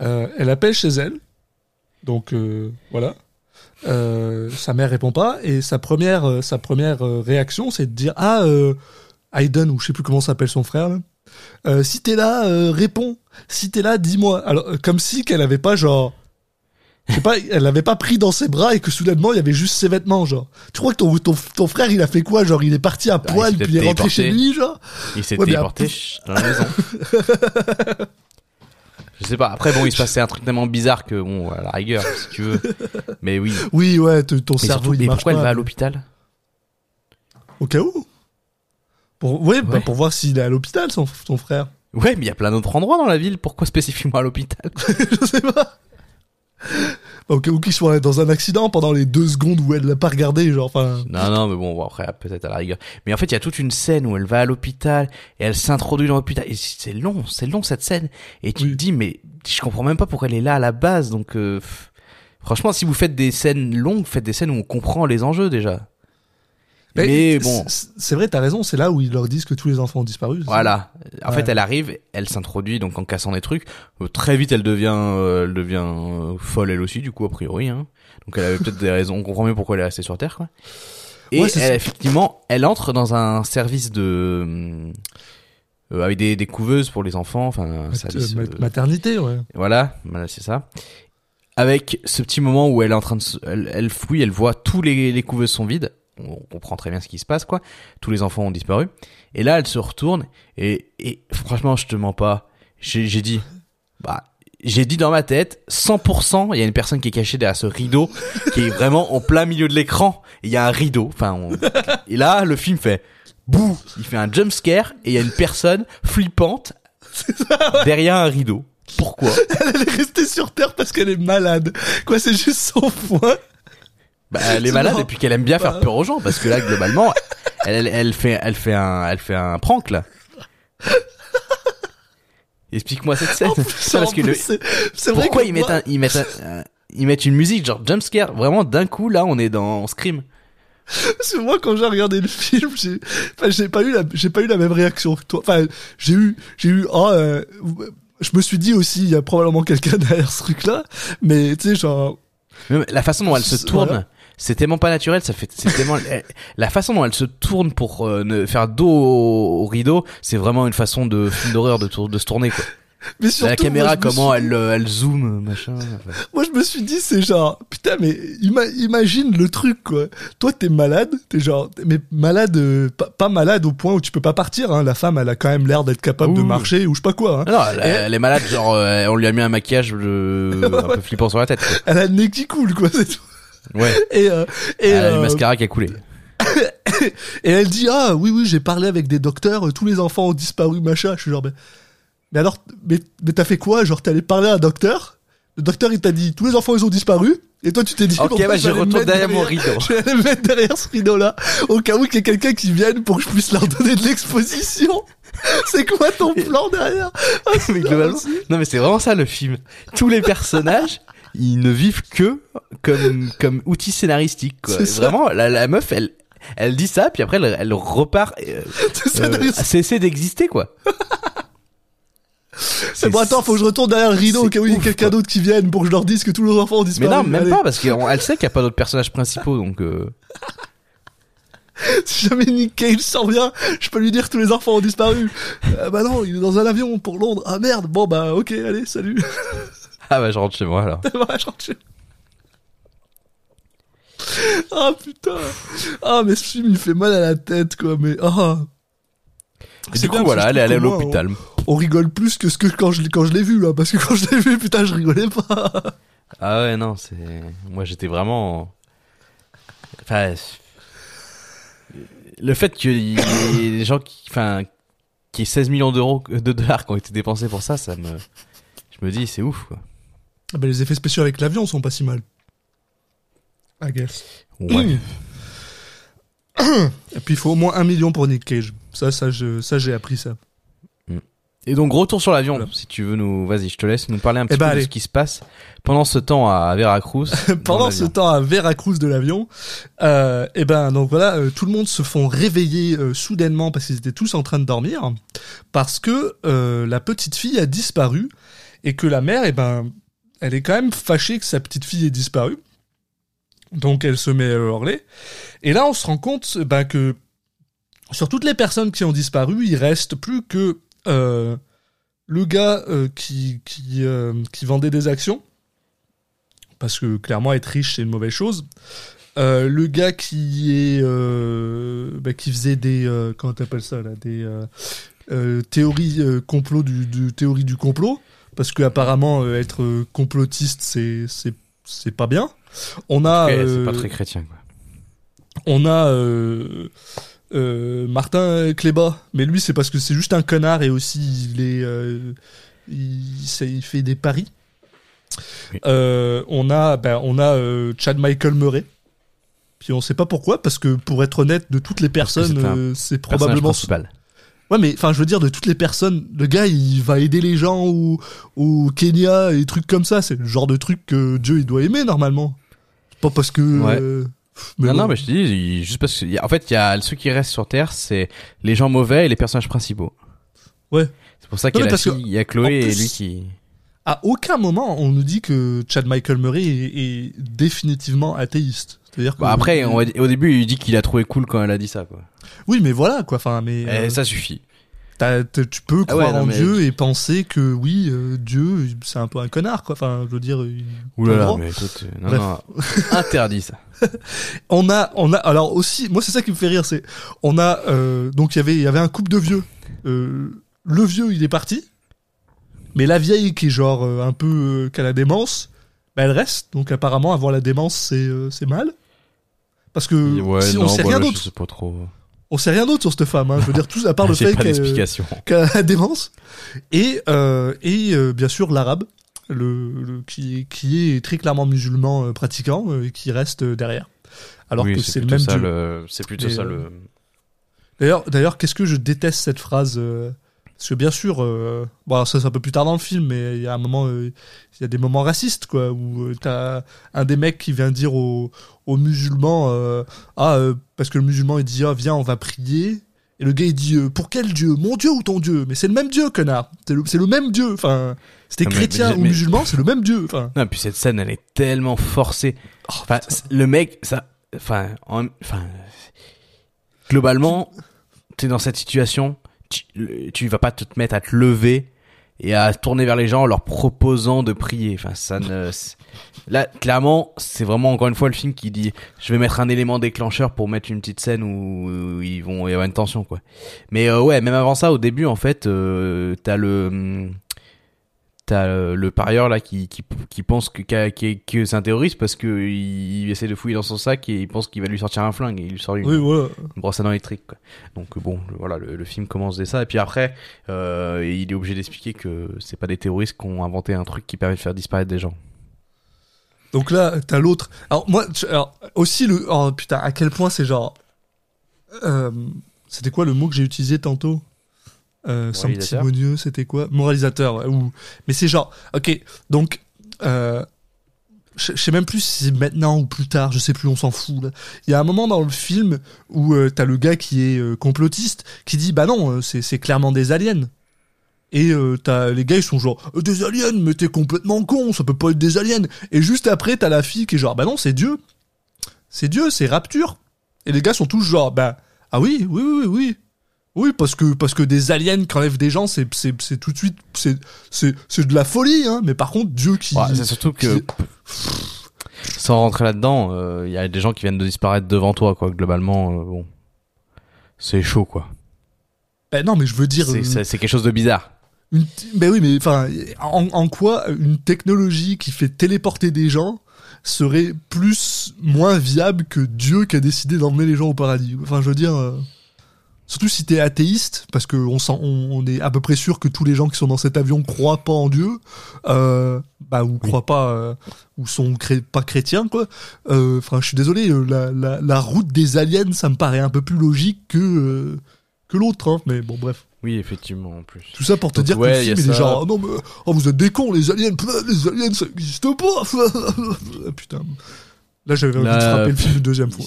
euh, elle appelle chez elle, donc euh, voilà. Euh, sa mère répond pas et sa première, sa première réaction, c'est de dire ah Hayden ou je sais plus comment s'appelle son frère. Là. Si t'es là, réponds. Si t'es là, dis-moi. Alors comme si qu'elle avait pas genre. Pas, elle l'avait pas pris dans ses bras et que soudainement il y avait juste ses vêtements, genre. Tu crois que ton, ton, ton frère il a fait quoi? Genre il est parti à Bah, il poil s'est puis il est rentré chez lui, genre? Il s'est Ouais, téléporté ch- dans la maison. Je sais pas. Après, bon, il se passait un truc tellement bizarre que, bon, à la rigueur, si tu veux. Mais oui. Oui, ouais, ton Mais cerveau surtout, il mais marche pourquoi pas. elle va à l'hôpital? Au cas où. Pour, oui, bah, Ouais. pour voir s'il est à l'hôpital, son, son frère. Ouais, mais il y a plein d'autres endroits dans la ville. Pourquoi spécifiquement à l'hôpital? Je sais pas. Cas où qu'il soit dans un accident pendant les deux secondes où elle l'a pas regardé, genre, enfin. Non, non, mais bon, après, peut-être à la rigueur. Mais en fait, il y a toute une scène où elle va à l'hôpital et elle s'introduit dans l'hôpital. Et c'est long, c'est long cette scène. Et tu Oui. te dis, mais je comprends même pas pourquoi elle est là à la base. Donc, euh, franchement, si vous faites des scènes longues, faites des scènes où on comprend les enjeux déjà. Mais, bon, c'est- vrai, t'as raison, c'est là où ils leur disent que tous les enfants ont disparu. voilà. En Ouais. fait, elle arrive, elle s'introduit donc en cassant des trucs. Euh, Très vite, elle devient, euh, elle devient euh, folle elle aussi, du coup a priori. Hein. Donc elle avait peut-être des raisons. On comprend mieux pourquoi elle est restée sur Terre, quoi. Et Ouais, elle, effectivement, elle entre dans un service de euh, avec des, des couveuses pour les enfants. Enfin, Mat- service. maternité, ouais. Voilà, voilà, c'est ça. Avec ce petit moment où elle est en train de, se- elle, elle fouille, elle voit tous les, les couveuses sont vides. On comprend très bien ce qui se passe, quoi. Tous les enfants ont disparu. Et là, elle se retourne et, et franchement, je te mens pas. J'ai dit, bah, j'ai dit dans ma tête, 100%, il y a une personne qui est cachée derrière ce rideau, qui est vraiment en plein milieu de l'écran. Il y a un rideau. Enfin, on- et là, le film fait bouh, il fait un jump scare et il y a une personne flippante derrière un rideau. Pourquoi? Elle est restée sur Terre parce qu'elle est malade. Quoi, c'est juste son point. Bah, elle est malade et puis qu'elle aime bien faire Bah. peur aux gens parce que là globalement elle, elle, elle fait elle fait un elle fait un prank là. Explique-moi cette scène. Plus, parce que le- c'est- c'est vrai pourquoi que ils mettent un, ils mettent un- un- ils mettent une musique genre jump scare vraiment d'un coup là on est dans Scream. Parce que moi, quand j'ai regardé le film, j'ai, enfin, j'ai pas eu la, j'ai pas eu la même réaction que toi. Enfin, j'ai eu, j'ai eu, oh, euh, je me suis dit aussi, il y a probablement quelqu'un derrière ce truc-là, mais tu sais, genre, la façon dont elle se tourne, voilà. C'est tellement pas naturel, ça fait c'est tellement elle- la façon dont elle se tourne pour euh, ne faire dos au, au rideau, c'est vraiment une façon de film d'horreur de, tour- de se tourner quoi. mais surtout, la caméra moi, comment suis- elle euh, elle zoom machin. enfin. Moi, je me suis dit, c'est genre, putain, mais ima- imagine le truc, quoi. Toi, t'es malade, t'es genre, mais malade, euh, pas, pas malade au point où tu peux pas partir, hein. La femme, elle a quand même l'air d'être capable de marcher ou je sais pas quoi, hein. Non, elle, est malade, genre euh, on lui a mis un maquillage euh, un peu flippant sur la tête. quoi. Elle a le nez qui coule, quoi, c'est tout. Ouais, Et, euh, et, elle a le euh, mascara qui a coulé. et elle dit, ah, oui, oui, j'ai parlé avec des docteurs, euh, tous les enfants ont disparu, machin. Je suis genre, mais, mais alors, mais, mais t'as fait quoi? Genre, t'es allé parler à un docteur? Le docteur, il t'a dit, tous les enfants, ils ont disparu. Et toi, tu t'es dit, Ok, bah, je retourne mettre derrière mon rideau. Je vais aller me mettre derrière ce rideau-là, au cas où qu'il y ait quelqu'un qui vienne pour que je puisse leur donner de l'exposition. C'est quoi ton plan derrière? Ah, Mais globalement, non mais c'est vraiment ça le film. Tous les personnages, ils ne vivent que comme comme outil scénaristique. Quoi. Vraiment, la, la meuf, elle elle dit ça, puis après elle, elle repart. Euh, euh, cesser d'exister quoi. C'est bon, attends, faut que je retourne derrière le rideau au cas où il y ouf, quelqu'un d'autre qui vienne pour que je leur dise que tous les enfants ont Mais disparu. non, même Allez. pas parce qu'elle sait qu'il y a pas d'autres personnages principaux, donc. euh, Si jamais Nick Cage s'en vient, je peux lui dire que tous les enfants ont disparu. Euh, bah non, il est dans un avion pour Londres. Ah merde, bon bah ok, allez, salut. Ah bah je rentre chez moi alors. Voilà, je rentre chez- Ah putain. Ah mais ce film il fait mal à la tête quoi, mais ah. Et C'est du coup voilà, que elle est allée à que moi, l'hôpital. On, on rigole plus que ce que quand je, l'ai- quand je l'ai vu là, parce que quand je l'ai vu, putain, je rigolais pas. Ah ouais non, c'est moi j'étais vraiment. Enfin, le fait qu'il y ait des gens qui, enfin, qui ait 16 millions d'euros, de dollars qui ont été dépensés pour ça, ça me, je me dis c'est ouf quoi. Ah bah les effets spéciaux avec l'avion sont pas si mal. I guess. Ouais. Et puis il faut au moins un million pour Nick Cage. Ça, ça, je, ça j'ai appris ça. Et donc retour sur l'avion, Voilà. si tu veux nous, vas-y, je te laisse nous parler un petit Eh ben, peu allez. de ce qui se passe pendant ce temps à Veracruz. Pendant ce temps à Veracruz de l'avion, euh, et ben donc voilà, euh, tout le monde se font réveiller euh, soudainement parce qu'ils étaient tous en train de dormir, parce que euh, la petite fille a disparu et que la mère, et ben, elle est quand même fâchée que sa petite fille ait disparu. Donc elle se met à hurler. Et là, on se rend compte ben, que sur toutes les personnes qui ont disparu, il reste plus que euh, le gars euh, qui qui, euh, vendait des actions parce que clairement être riche c'est une mauvaise chose. Euh, le gars qui est euh, bah, faisait des euh, comment t'appelles ça là des euh, euh, théories euh, complot du complot parce que apparemment euh, être euh, complotiste c'est c'est c'est pas bien. On a Ouais, euh, c'est pas très chrétien quoi. on a Martin Kléba, mais lui c'est parce que c'est juste un connard et aussi il est il, ça- il fait des paris. Oui. Euh, on a ben, on a euh, Chad Michael Murray. Puis on sait pas pourquoi parce que pour être honnête de toutes les personnes c'est euh, c'est probablement principal. Ouais, mais enfin, je veux dire, de toutes les personnes, le gars, il va aider les gens au, au Kenya et des trucs comme ça. C'est le genre de truc que Dieu, il doit aimer normalement. C'est Pas parce que. Ouais. euh, mais non, bon. non, mais je te dis, juste parce que, en fait, il y a ceux qui restent sur Terre, c'est les gens mauvais et les personnages principaux. Ouais. C'est pour ça qu'il y y a Chloé et lui qui. À aucun moment, on nous dit que Chad Michael Murray est, est définitivement athéiste. C'est-à-dire. Bah, après, on va- au début, il dit qu'il a trouvé cool quand elle a dit ça, quoi. Oui, mais voilà, quoi. Enfin, mais. Et euh, ça suffit. tu peux Ah ouais, croire non, en mais- Dieu et penser que oui, euh, Dieu, c'est un peu un connard, quoi. Enfin, je veux dire. il- comprends mais toi, tu- non, non, interdit ça. On a, on a, alors aussi, moi c'est ça qui me fait rire, c'est, on a, euh, donc il y avait, il y avait un couple de vieux. Euh, le vieux, il est parti, mais la vieille qui est genre euh, un peu euh, a la démence, bah, elle reste. Donc apparemment, avoir la démence, c'est, euh, c'est mal. Parce que ouais, si, non, on sait bah rien d'autre. Je sais pas trop. On sait rien d'autre sur cette femme. Hein. Je veux dire tout à part le fait qu'elle, a la démence. Et et, et euh, bien sûr l'arabe, le, le- qui qui est très clairement musulman euh, pratiquant euh, et qui reste euh, derrière. Alors oui, que c'est le plutôt même ça Dieu. le- C'est plutôt Et, ça euh, le. D'ailleurs, d'ailleurs, qu'est-ce que je déteste cette phrase euh, Parce que bien sûr, euh, bon, alors ça c'est un peu plus tard dans le film, mais il y a un moment, euh, il y a des moments racistes, quoi, où euh, t'as un des mecs qui vient dire aux, aux musulmans, ah, parce que le musulman il dit, ah, viens, on va prier. Et le gars il dit, pour quel Dieu? Mon Dieu ou ton Dieu? Mais c'est le même Dieu, connard. C'est le, même Dieu. Enfin, c'était mais- chrétien mais- ou mais- musulman, c'est le même Dieu. Enfin, Non, puis cette scène, elle est tellement forcée. oh, Enfin, le mec, ça, enfin, en- enfin, globalement, t'es dans cette situation, tu, tu vas pas te mettre à te lever et à tourner vers les gens en leur proposant de prier. Enfin, ça ne, là, clairement, c'est vraiment encore une fois le film qui dit, je vais mettre un élément déclencheur pour mettre une petite scène où, ils vont y avoir une tension, quoi. Mais euh, ouais, même avant ça, au début, en fait, euh, t'as le, hum, T'as euh, le parieur là qui, qui, qui pense que, que c'est un terroriste parce que il, il essaie de fouiller dans son sac et il pense qu'il va lui sortir un flingue et il lui sort une, oui, voilà. une brosse à dents électrique. Quoi. Donc euh, bon, voilà, le, le film commence dès ça et puis après, euh, il est obligé d'expliquer que c'est pas des terroristes qui ont inventé un truc qui permet de faire disparaître des gens. Donc là, t'as l'autre. Alors moi, alors, aussi le. Oh putain, à quel point c'est genre. euh, c'était quoi le mot que j'ai utilisé tantôt? Euh. Sanctimonieux, c'était quoi? Moralisateur. ouais, ou... Mais c'est genre. Ok, donc. Euh, je sais même plus si c'est maintenant ou plus tard, je sais plus, on s'en fout. Il y a un moment dans le film où euh, t'as le gars qui est euh, complotiste qui dit bah non, c'est c'est clairement des aliens. Et t'as les gars ils sont genre des aliens, mais t'es complètement con, ça peut pas être des aliens. Et juste après t'as la fille qui est genre bah non c'est Dieu, c'est Dieu, c'est Rapture. Et les gars sont tous genre bah ah oui oui oui oui oui parce que parce que des aliens qui enlèvent des gens c'est c'est c'est tout de suite c'est c'est c'est de la folie hein. Mais par contre Dieu qui Ouais, c'est surtout que qui- sans rentrer là-dedans, euh, il y a des gens qui viennent de disparaître devant toi quoi. Globalement, euh, bon, c'est chaud quoi. bah non mais je veux dire C'est euh, c'est- quelque chose de bizarre. Une t- ben oui, mais enfin, en, en quoi une technologie qui fait téléporter des gens serait plus moins viable que Dieu qui a décidé d'emmener les gens au paradis? Enfin, je veux dire, euh, surtout si t'es athéiste, parce que on, est à peu près sûr que tous les gens qui sont dans cet avion croient pas en Dieu, euh, bah ou croient pas, euh, ou sont cré- pas chrétiens quoi. Euh, Enfin, je suis désolé, euh, la, la, la route des aliens, ça me paraît un peu plus logique que que l'autre, hein. Mais bon, bref. Oui, effectivement, en plus. Tout ça pour te Donc, dire ouais, que le film il est ça. genre non mais oh, vous êtes des cons les aliens les aliens ça existe pas Ah, putain là j'avais envie de frapper le film une deuxième fois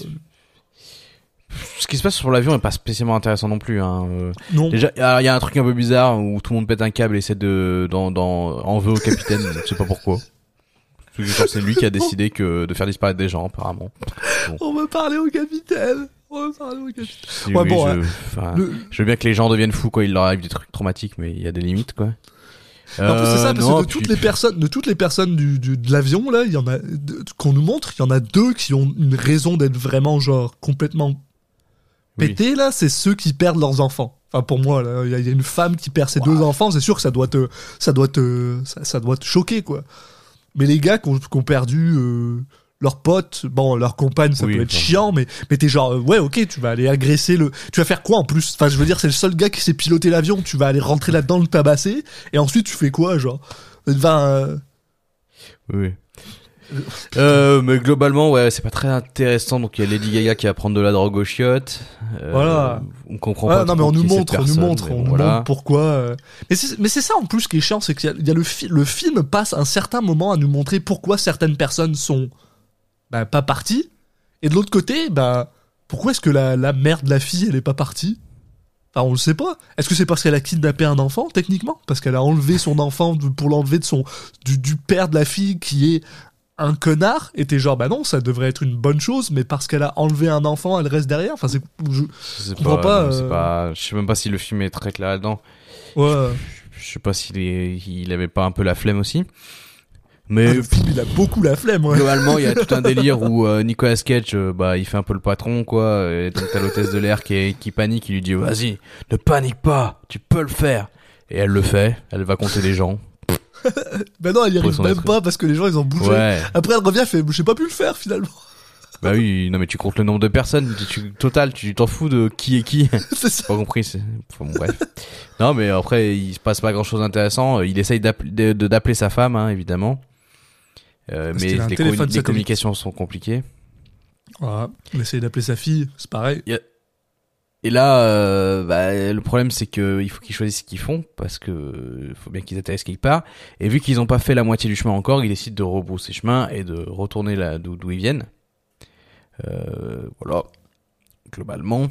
Ce qui se passe sur l'avion est pas spécialement intéressant non plus. Hein. euh. non Déjà, il y a un truc un peu bizarre où tout le monde pète un câble et essaie de, dans, dans, en veut au capitaine. je sais pas pourquoi. C'est lui qui a décidé que de faire disparaître des gens, apparemment. on va parler au capitaine on va parler au capitaine Si, Ouais, oui, bon, je, hein, enfin, Le- je veux bien que les gens deviennent fous quand il leur arrive des trucs traumatiques, mais il y a des limites, quoi. plus c'est ça Euh, parce non, que de puis- toutes les personnes de toutes les personnes du, du- de l'avion là il y en a qu'on nous montre il y en a deux qui ont une raison d'être vraiment genre complètement Oui. pétés là c'est ceux qui perdent leurs enfants Enfin, pour moi, il y, a- il y a une femme qui perd ses deux enfants, c'est sûr que ça doit te, ça doit te, ça, ça doit te choquer, quoi. Mais les gars qui ont, perdu euh, leurs potes, bon, leur compagne, ça Oui, peut être enfin. chiant, mais, mais t'es genre, euh, ouais, ok, tu vas aller agresser le, tu vas faire quoi en plus? Enfin, je veux dire, c'est le seul gars qui sait piloter l'avion, tu vas aller rentrer là-dedans, le tabasser, et ensuite tu fais quoi, genre? Va, euh, Oui. Euh, mais globalement, ouais, c'est pas très intéressant. Donc il y a Lady Gaga qui va prendre de la drogue aux chiottes. Euh, Voilà. On comprend pas. non, mais on nous montre, on nous montre, on nous voilà. montre pourquoi. euh. Mais c'est, mais c'est ça en plus qui est chiant, c'est qu'il y a, il y a le, fi- le film passe un certain moment à nous montrer pourquoi certaines personnes sont bah, pas parties, et de l'autre côté, bah pourquoi est-ce que la, la mère de la fille elle est pas partie? Enfin, on le sait pas. Est-ce que c'est parce qu'elle a kidnappé un enfant, techniquement? Parce qu'elle a enlevé son enfant de- pour l'enlever de son du, du père de la fille qui est un connard Et t'es genre, bah non, ça devrait être une bonne chose, mais parce qu'elle a enlevé un enfant, elle reste derrière. Enfin, c'est. je- Je sais comprends pas. euh. pas- Je sais même pas si le film est très clair là-dedans. Ouais. Je sais pas s'il il avait pas un peu la flemme aussi. Mais Ah, le film, il a beaucoup la flemme, ouais. globalement, il y a tout un délire où euh, Nicolas Cage, euh, bah, il fait un peu le patron, quoi. Et donc t'as l'hôtesse de l'air qui, qui panique, il lui dit vas-y, ne panique pas, tu peux le faire. Et elle le fait. Elle va compter les gens. Bah non, elle y arrive même être- pas parce que les gens ils ont bougé. Ouais. Après elle revient, elle fait j'ai pas pu le faire finalement. Bah oui, non mais tu comptes le nombre de personnes, tu, total, tu t'en fous de qui est qui. c'est ça. pas compris, c'est enfin, bon, bref. non mais après il se passe pas grand chose d'intéressant. Il essaye d'app- de- d'appeler sa femme, hein, évidemment. Euh, mais les, communications sont compliquées. Voilà. On essaye d'appeler sa fille, c'est pareil. Et là, euh, bah, le problème c'est que il faut qu'ils choisissent ce qu'ils font parce que euh, faut bien qu'ils atterrissent quelque part. Et vu qu'ils ont pas fait la moitié du chemin encore, ils décident de rebrousser chemin et de retourner là d'où ils viennent. Euh, voilà, globalement.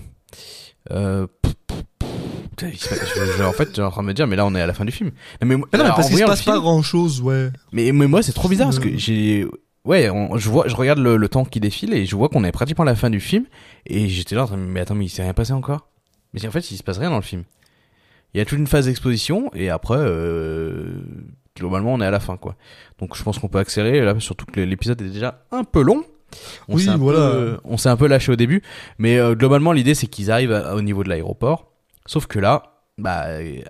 Euh, pff, pff, pff, je- je- en fait, j'ai en train de me dire, mais là, on est à la fin du film. Non, mais, moi- non, alors, parce qu'il se passe pas grand chose, ouais. mais, mais moi, c'est trop bizarre parce que j'ai, ouais, on- je vois, je regarde le, le temps qui défile et je vois qu'on est pratiquement à la fin du film et j'étais là, en train de me dire, mais attends, mais il s'est rien passé encore? Mais en fait, il se passe rien dans le film. Il y a toute une phase d'exposition et après, euh, globalement, on est à la fin, quoi. Donc, je pense qu'on peut accélérer là, surtout que l'épisode est déjà un peu long. On Oui, voilà. peu- on s'est un peu lâché au début, mais euh, globalement, l'idée c'est qu'ils arrivent à- au niveau de l'aéroport. Sauf que là, bah, euh,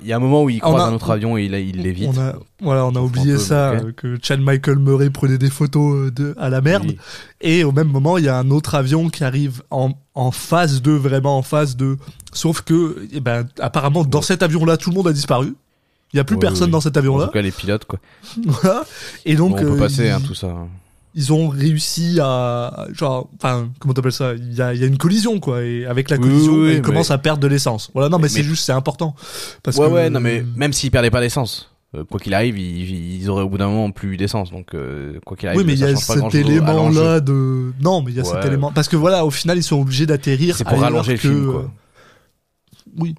il y a un moment où croisent a- un autre avion et il, il l'évite. On a, voilà, on a oublié peu ça, euh, que Chad Michael Murray prenait des photos euh, de, à la merde. Oui. Et au même moment, il y a un autre avion qui arrive en, en phase 2, vraiment en phase 2. Sauf que, eh ben, apparemment, dans cet avion-là, tout le monde a disparu. Il y a plus Ouais, personne dans cet En avion-là. tout cas, les pilotes, quoi. Voilà. Et donc, Bon, on peut passer, hein, tout ça. Ils ont réussi à, genre, enfin, comment t'appelles ça? Il y a, il y a une collision, quoi. Et avec la collision, oui, oui, ils commencent à perdre de l'essence. Voilà, non, mais, Mais- c'est juste, c'est important. Parce ouais, que, ouais, non, mais même s'ils perdaient pas d'essence, euh, quoi qu'il arrive, ils, ils auraient au bout d'un moment plus d'essence. Donc, euh, quoi qu'il arrive, Oui, mais il y a cet grand-chose au- à élément-là de. Non, mais il y a cet élément. Parce que voilà, au final, ils sont obligés d'atterrir. C'est pour rallonger le que- film, quoi. Oui.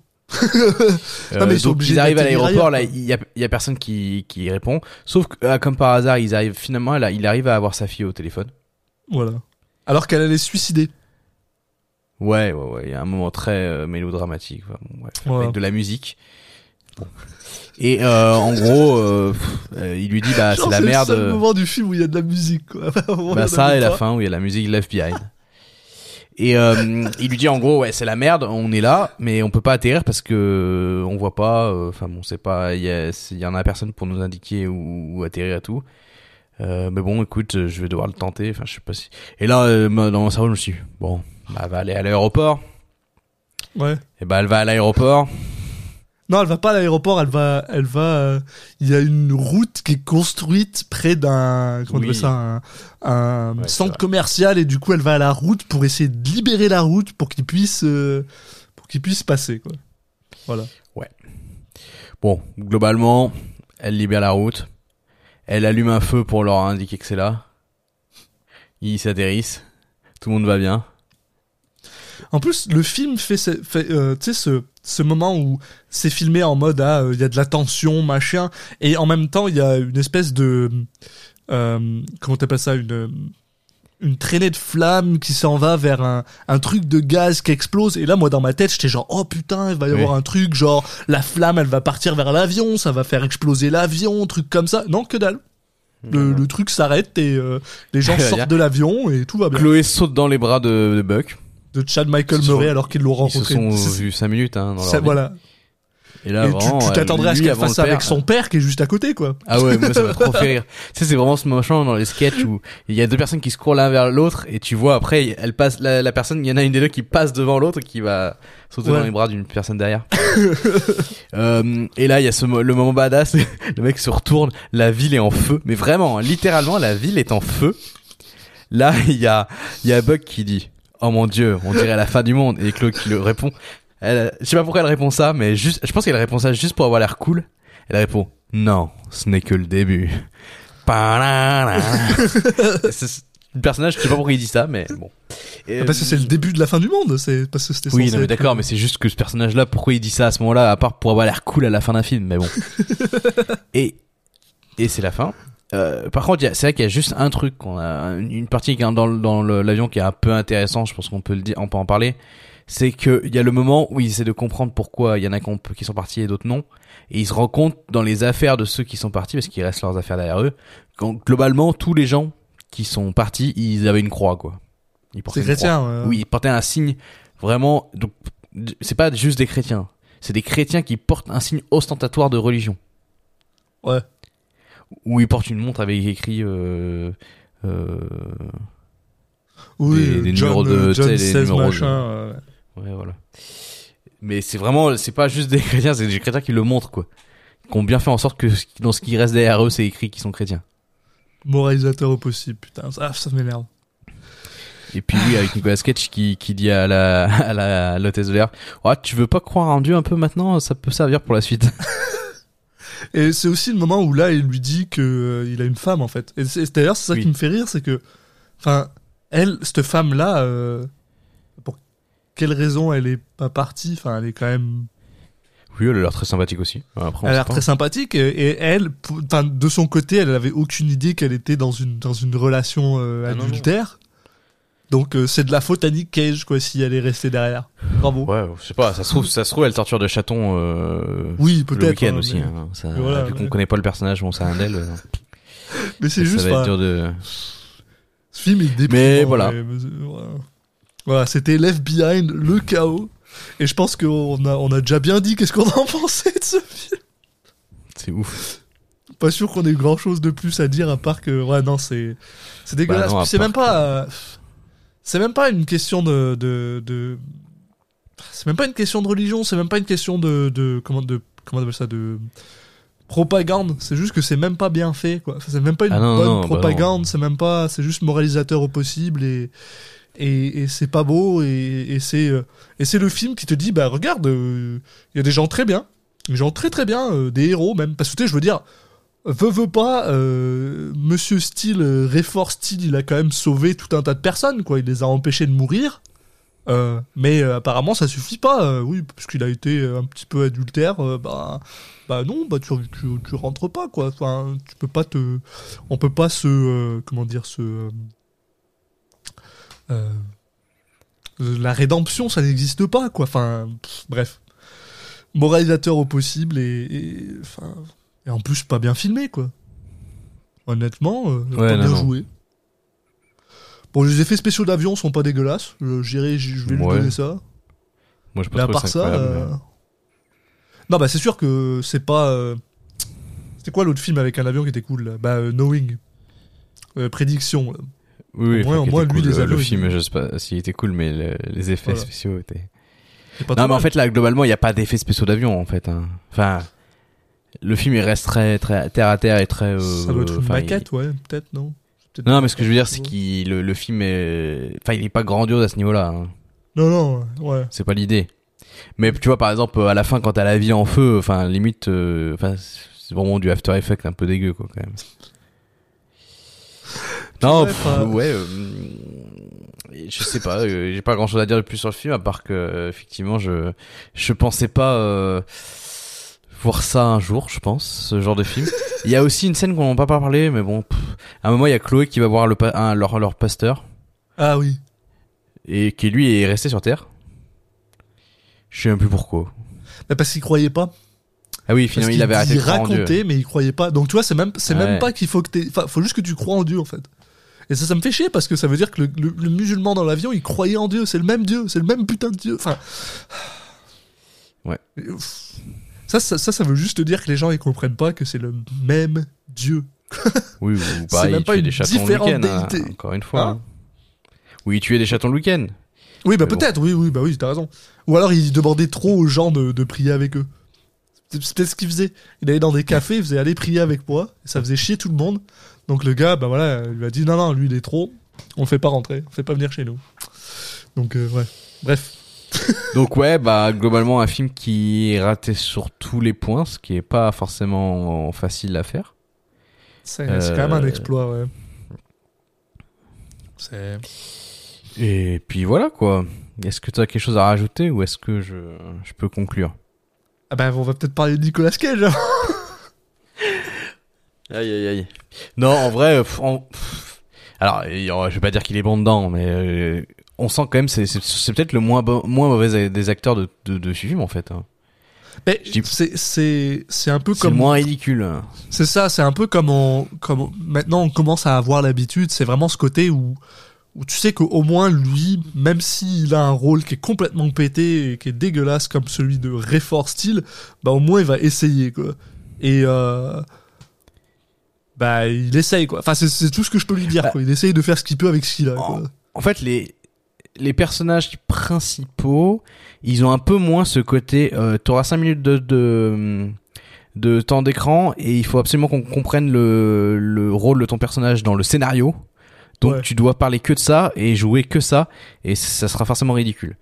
Euh, Non, mais ils sont donc ils arrivent à l'aéroport, là, il y a, y a personne qui, qui répond. Sauf que, euh, comme par hasard, ils arrivent finalement, là, il arrive à avoir sa fille au téléphone. Voilà. Alors qu'elle allait se suicider. Ouais, ouais, ouais. Il y a un moment très euh, mélodramatique, enfin, bon, bref, Ouais. avec de la musique. Bon. Et euh, en gros, euh, pff, euh, il lui dit bah c'est la le merde. seul euh, moment du film où il y a de la musique, quoi. Bah ça et la fin où il y a la musique Left Behind. Et euh, il lui dit en gros ouais c'est la merde, on est là, mais on peut pas atterrir parce que euh, on voit pas. euh, Enfin bon c'est pas, il y, y en a personne pour nous indiquer où, où atterrir et tout. Euh, mais bon écoute, euh, je vais devoir le tenter. Enfin je sais pas si. Et là euh, dans mon cerveau je me suis dit, bon bah elle va aller à l'aéroport. Ouais. Et bah elle va à l'aéroport. Non, elle va pas à l'aéroport, elle va, elle va, euh, il y a une route qui est construite près d'un, comment on Oui. ça, un, un Ouais, centre commercial et du coup elle va à la route pour essayer de libérer la route pour qu'il puisse, euh, pour qu'il puisse passer, quoi. Voilà. Bon globalement elle libère la route. Elle allume un feu pour leur indiquer que c'est là. Ils s'atterrissent. Tout le monde va bien. En plus, le film fait, fait, euh, tu sais, ce, ce moment où c'est filmé en mode, ah, euh, il y a de la tension, machin, et en même temps, il y a une espèce de, euh, comment t'appelles ça, une, une traînée de flammes qui s'en va vers un, un truc de gaz qui explose. Et là, moi, dans ma tête, j'étais genre, oh putain, il va y Oui. avoir un truc, genre, la flamme, elle va partir vers l'avion, ça va faire exploser l'avion, truc comme ça. Non, que dalle. Le, le truc s'arrête et euh, les gens sortent de l'avion et tout va bien. Chloé saute dans les bras de, de Buck. De Chad Michael Murray sont- alors qu'ils l'ont Ils se rencontré. sont vus 5 minutes hein, dans ça, leur voilà. Et là, et vraiment, tu t'attendrais à ce qu'elle fasse avec son père qui est juste à côté, quoi. Ah ouais, moi ça m'a trop fait rire. Tu sais, c'est vraiment ce machin dans les sketchs où il y a deux personnes qui se courent l'un vers l'autre et tu vois après, elle passe, la, la personne, il y en a une des deux qui passe devant l'autre et qui va sauter Ouais. dans les bras d'une personne derrière. euh, et là, il y a ce, le moment badass, le mec se retourne, la ville est en feu, mais vraiment, hein, littéralement, la ville est en feu. Là, il y a, il y a Buck qui dit, oh mon dieu, on dirait la fin du monde, et Chloé qui le répond. Elle, je sais pas pourquoi elle répond ça, mais juste, je pense qu'elle répond ça juste pour avoir l'air cool. Elle répond non, ce n'est que le début. C'est- le personnage, je sais pas pourquoi il dit ça, mais bon. Et, Ah, Parce que c'est le début de la fin du monde, c'est parce que c'était Oui, non, mais d'accord, mais c'est juste que ce personnage-là, pourquoi il dit ça à ce moment-là, à part pour avoir l'air cool à la fin d'un film, mais bon. et et c'est la fin. Euh, par contre, c'est vrai qu'il y a juste un truc, qu'on a une partie qui est dans, l'avion qui est un peu intéressant. Je pense qu'on peut le dire, on peut en parler. C'est que il y a le moment où ils essaient de comprendre pourquoi il y en a qui ont- qui sont partis et d'autres non, et ils se rendent compte dans les affaires de ceux qui sont partis, parce qu'il reste leurs affaires derrière eux, quand globalement tous les gens qui sont partis, ils avaient une croix, quoi. Ils portaient chrétien. Oui, ils portaient un signe vraiment. Donc, c'est pas juste des chrétiens. C'est des chrétiens qui portent un signe ostentatoire de religion. Ouais. Ou ils portent une montre avec écrit. Euh, euh, Oui, des- des John, numéros de- euh, John les 16 numéros de- machin. euh, ouais, voilà. Mais c'est vraiment, c'est pas juste des chrétiens, c'est des chrétiens qui le montrent, quoi. Qui ont bien fait en sorte que dans ce qui reste derrière eux, c'est écrit qu'ils sont chrétiens. moralisateur au possible, putain. Ça, ça m'énerve. Et puis oui, avec Nicolas Cage qui, qui dit à la, à la l'hôtesse de l'air, ouais, tu veux pas croire en Dieu un peu maintenant, ça peut servir pour la suite. Et c'est aussi le moment où là, il lui dit que euh, il a une femme en fait. Et c'est- d'ailleurs, c'est ça Oui. qui me fait rire, c'est que, enfin, elle, cette femme-là, euh, pour quelle raison elle est pas partie Enfin, elle est quand même, Oui, elle a l'air très sympathique aussi. Après, on elle a sait l'air pas. très sympathique. Et, et elle, pour- enfin, de son côté, elle avait aucune idée qu'elle était dans une dans une relation euh, Ah non, non. adultère. Donc euh, c'est de la faute à Nick Cage quoi si elle est restée derrière. Bravo. Ouais, je sais pas, ça se trouve, ça se trouve, elle torture de chaton euh, Oui, le peut-être. week-end hein, aussi. mais- hein. Ça, voilà, vu qu'on connaît pas le personnage, on sait rien d'elle. euh, Mais c'est ça juste. va être dur de. Ce film est déprimant. Mais voilà. mais- voilà. Voilà, c'était Left Behind, le chaos. Et je pense qu'on a, on a déjà bien dit qu'est-ce qu'on en pensait de ce film. C'est ouf. Pas sûr qu'on ait grand chose de plus à dire à part que, ouais, non, c'est, c'est dégueulasse. Bah non, c'est même pas, euh, c'est même pas une question de, de, de, c'est même pas une question de religion, c'est même pas une question de, de, comment, de, comment on appelle ça, de propagande. C'est juste que c'est même pas bien fait, quoi. Enfin, C'est même pas une Ah non, bonne non, bah propagande, c'est même pas, c'est juste moralisateur au possible et, et, et c'est pas beau et, et c'est, euh, et c'est le film qui te dit, bah, regarde, il y a des gens très bien, des gens très très bien, euh, des héros même. Parce que tu sais, je veux dire, veut veut pas, euh, Monsieur Steele, euh, Rayford Steele, il a quand même sauvé tout un tas de personnes, quoi. Il les a empêchés de mourir. Euh, mais euh, apparemment ça suffit pas, euh, oui, parce qu'il a été euh, un petit peu adultère, bah, bah non, bah tu, rentres pas quoi. Enfin, tu peux pas te, on peut pas se, comment dire, se, la rédemption ça n'existe pas quoi. Enfin, pff, bref, moralisateur au possible et, et, enfin, et en plus pas bien filmé quoi. Honnêtement, euh, Ouais, pas non, bien non. joué. Bon, les effets spéciaux d'avion sont pas dégueulasses. Je, j'irai- je vais lui Ouais. donner ça. Moi, je Mais à part ça, euh, non bah c'est sûr que c'est pas. euh, C'était quoi l'autre film avec un avion qui était cool là? Bah euh, Knowing, Euh, prédiction. Oui, oui, moins- moins, lui, les le, avions, le il- film, je sais pas s'il était cool, mais le- les effets Voilà. spéciaux étaient. Pas Non, mais en fait, là, globalement, il n'y a pas d'effets spéciaux d'avion, en fait. hein. Enfin, le film, il reste très, très terre à terre et très. euh, ça doit être une il- maquette, ouais, peut-être non. Peut-être Non, mais ce que je veux dire, c'est qu'il le, le film est, enfin, il est pas grandiose à ce niveau-là. hein. Non non ouais. C'est pas l'idée. Mais tu vois, par exemple, à la fin, quand t'as la ville en feu, enfin, limite, euh, enfin, c'est vraiment du After Effects un peu dégueu, quoi, quand même. Non, pff, ouais, euh, je sais pas, euh, j'ai pas grand chose à dire de plus sur le film, à part que, euh, effectivement, je, je pensais pas, euh, voir ça un jour, je pense, ce genre de film. Il y a aussi une scène qu'on n'a pas parlé, mais bon, pff, à un moment, il y a Chloé qui va voir le, pa- un- leur, leur pasteur, Ah oui. et qui lui est resté sur Terre. Je sais même plus pourquoi. Bah, parce qu'il croyait pas. Ah oui, finalement, il avait arrêté de croire en Dieu. racontait, mais il croyait pas. Donc tu vois, c'est même, c'est Ouais. même pas qu'il faut que enfin, faut juste que tu crois en Dieu en fait. Et ça, ça me fait chier parce que ça veut dire que le, le- le musulman dans l'avion, il croyait en Dieu. C'est le même Dieu, c'est le même putain de Dieu. Enfin. Ouais. Ça, ça, ça, ça veut juste dire que les gens ils comprennent pas que c'est le même Dieu. Oui, ou pareil, même pas une des chatons le week-end, hein, encore une fois. Hein hein. Oui, tuer des chatons le week-end. Oui, bah bon. peut-être, oui, oui, bah oui, t'as raison. Ou alors il demandait trop aux gens de, de prier avec eux. C'est peut-être ce qu'il faisait. Il allait dans des cafés, il faisait aller prier avec moi, et ça faisait chier tout le monde. Donc le gars, bah voilà, il lui a dit non, non, lui il est trop, on le fait pas rentrer, on le fait pas venir chez nous. Donc euh, ouais, bref. Donc ouais, bah globalement un film qui est raté sur tous les points, ce qui est pas forcément facile à faire. C'est quand même un Euh, exploit, ouais. C'est. Et puis voilà quoi. Est-ce que tu as quelque chose à rajouter ou est-ce que je, je peux conclure? Ah bah on va peut-être parler de Nicolas Cage. hein. Aïe aïe aïe. Non, en vrai, pff, alors je vais pas dire qu'il est bon dedans, mais euh, on sent quand même c'est c'est peut-être le moins moins mauvais des acteurs de de, de ce film en fait. dis- c'est c'est c'est un peu comme moins ridicule. C'est ça, c'est un peu comme on, comme on- maintenant on commence à avoir l'habitude, c'est vraiment ce côté où, où tu sais qu'au moins lui, même s'il a un rôle qui est complètement pété et qui est dégueulasse comme celui de Rayford Steele, bah au moins il va essayer quoi. Et euh, bah il essaye quoi. Enfin c'est c'est tout ce que je peux lui dire quoi. Il essaye de faire ce qu'il peut avec ce qu'il a. Quoi. En fait, les les personnages principaux, ils ont un peu moins ce côté. Euh, T'auras 5 minutes de, de de temps d'écran et il faut absolument qu'on comprenne le le rôle de ton personnage dans le scénario. Donc Ouais. tu dois parler que de ça et jouer que ça et ça sera forcément ridicule.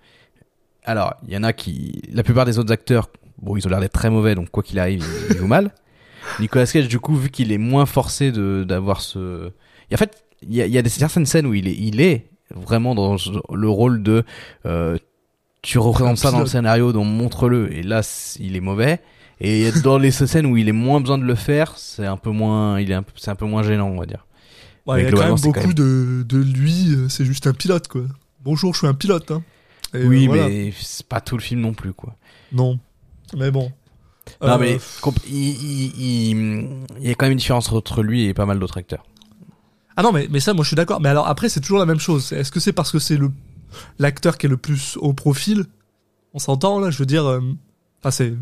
Alors, il y en a qui la plupart des autres acteurs, bon, ils ont l'air d'être très mauvais donc quoi qu'il arrive, ils, ils jouent mal. Nicolas Cage du coup, vu qu'il est moins forcé de d'avoir ce et en fait, il y a, il y a des certaines scènes où il est il est vraiment dans le rôle de euh, tu représentes ça dans le scénario donc montre-le et là il est mauvais et dans les scènes où il est moins besoin de le faire c'est un peu moins il est un c'est un peu moins gênant on va dire Ouais, Mais il y a quand même beaucoup quand de, de lui, euh, c'est juste un pilote quoi. Bonjour, je suis un pilote. Hein. Et, oui euh, voilà. mais c'est pas tout le film non plus quoi Non. Mais bon. non Euh, mais comp- il, il, il, il y a quand même une différence entre lui et pas mal d'autres acteurs Ah non, mais, mais ça, moi je suis d'accord. Mais alors après, c'est toujours la même chose. Est-ce que c'est parce que c'est le l'acteur qui est le plus au profil? On s'entend là Je veux dire, euh, enfin c'est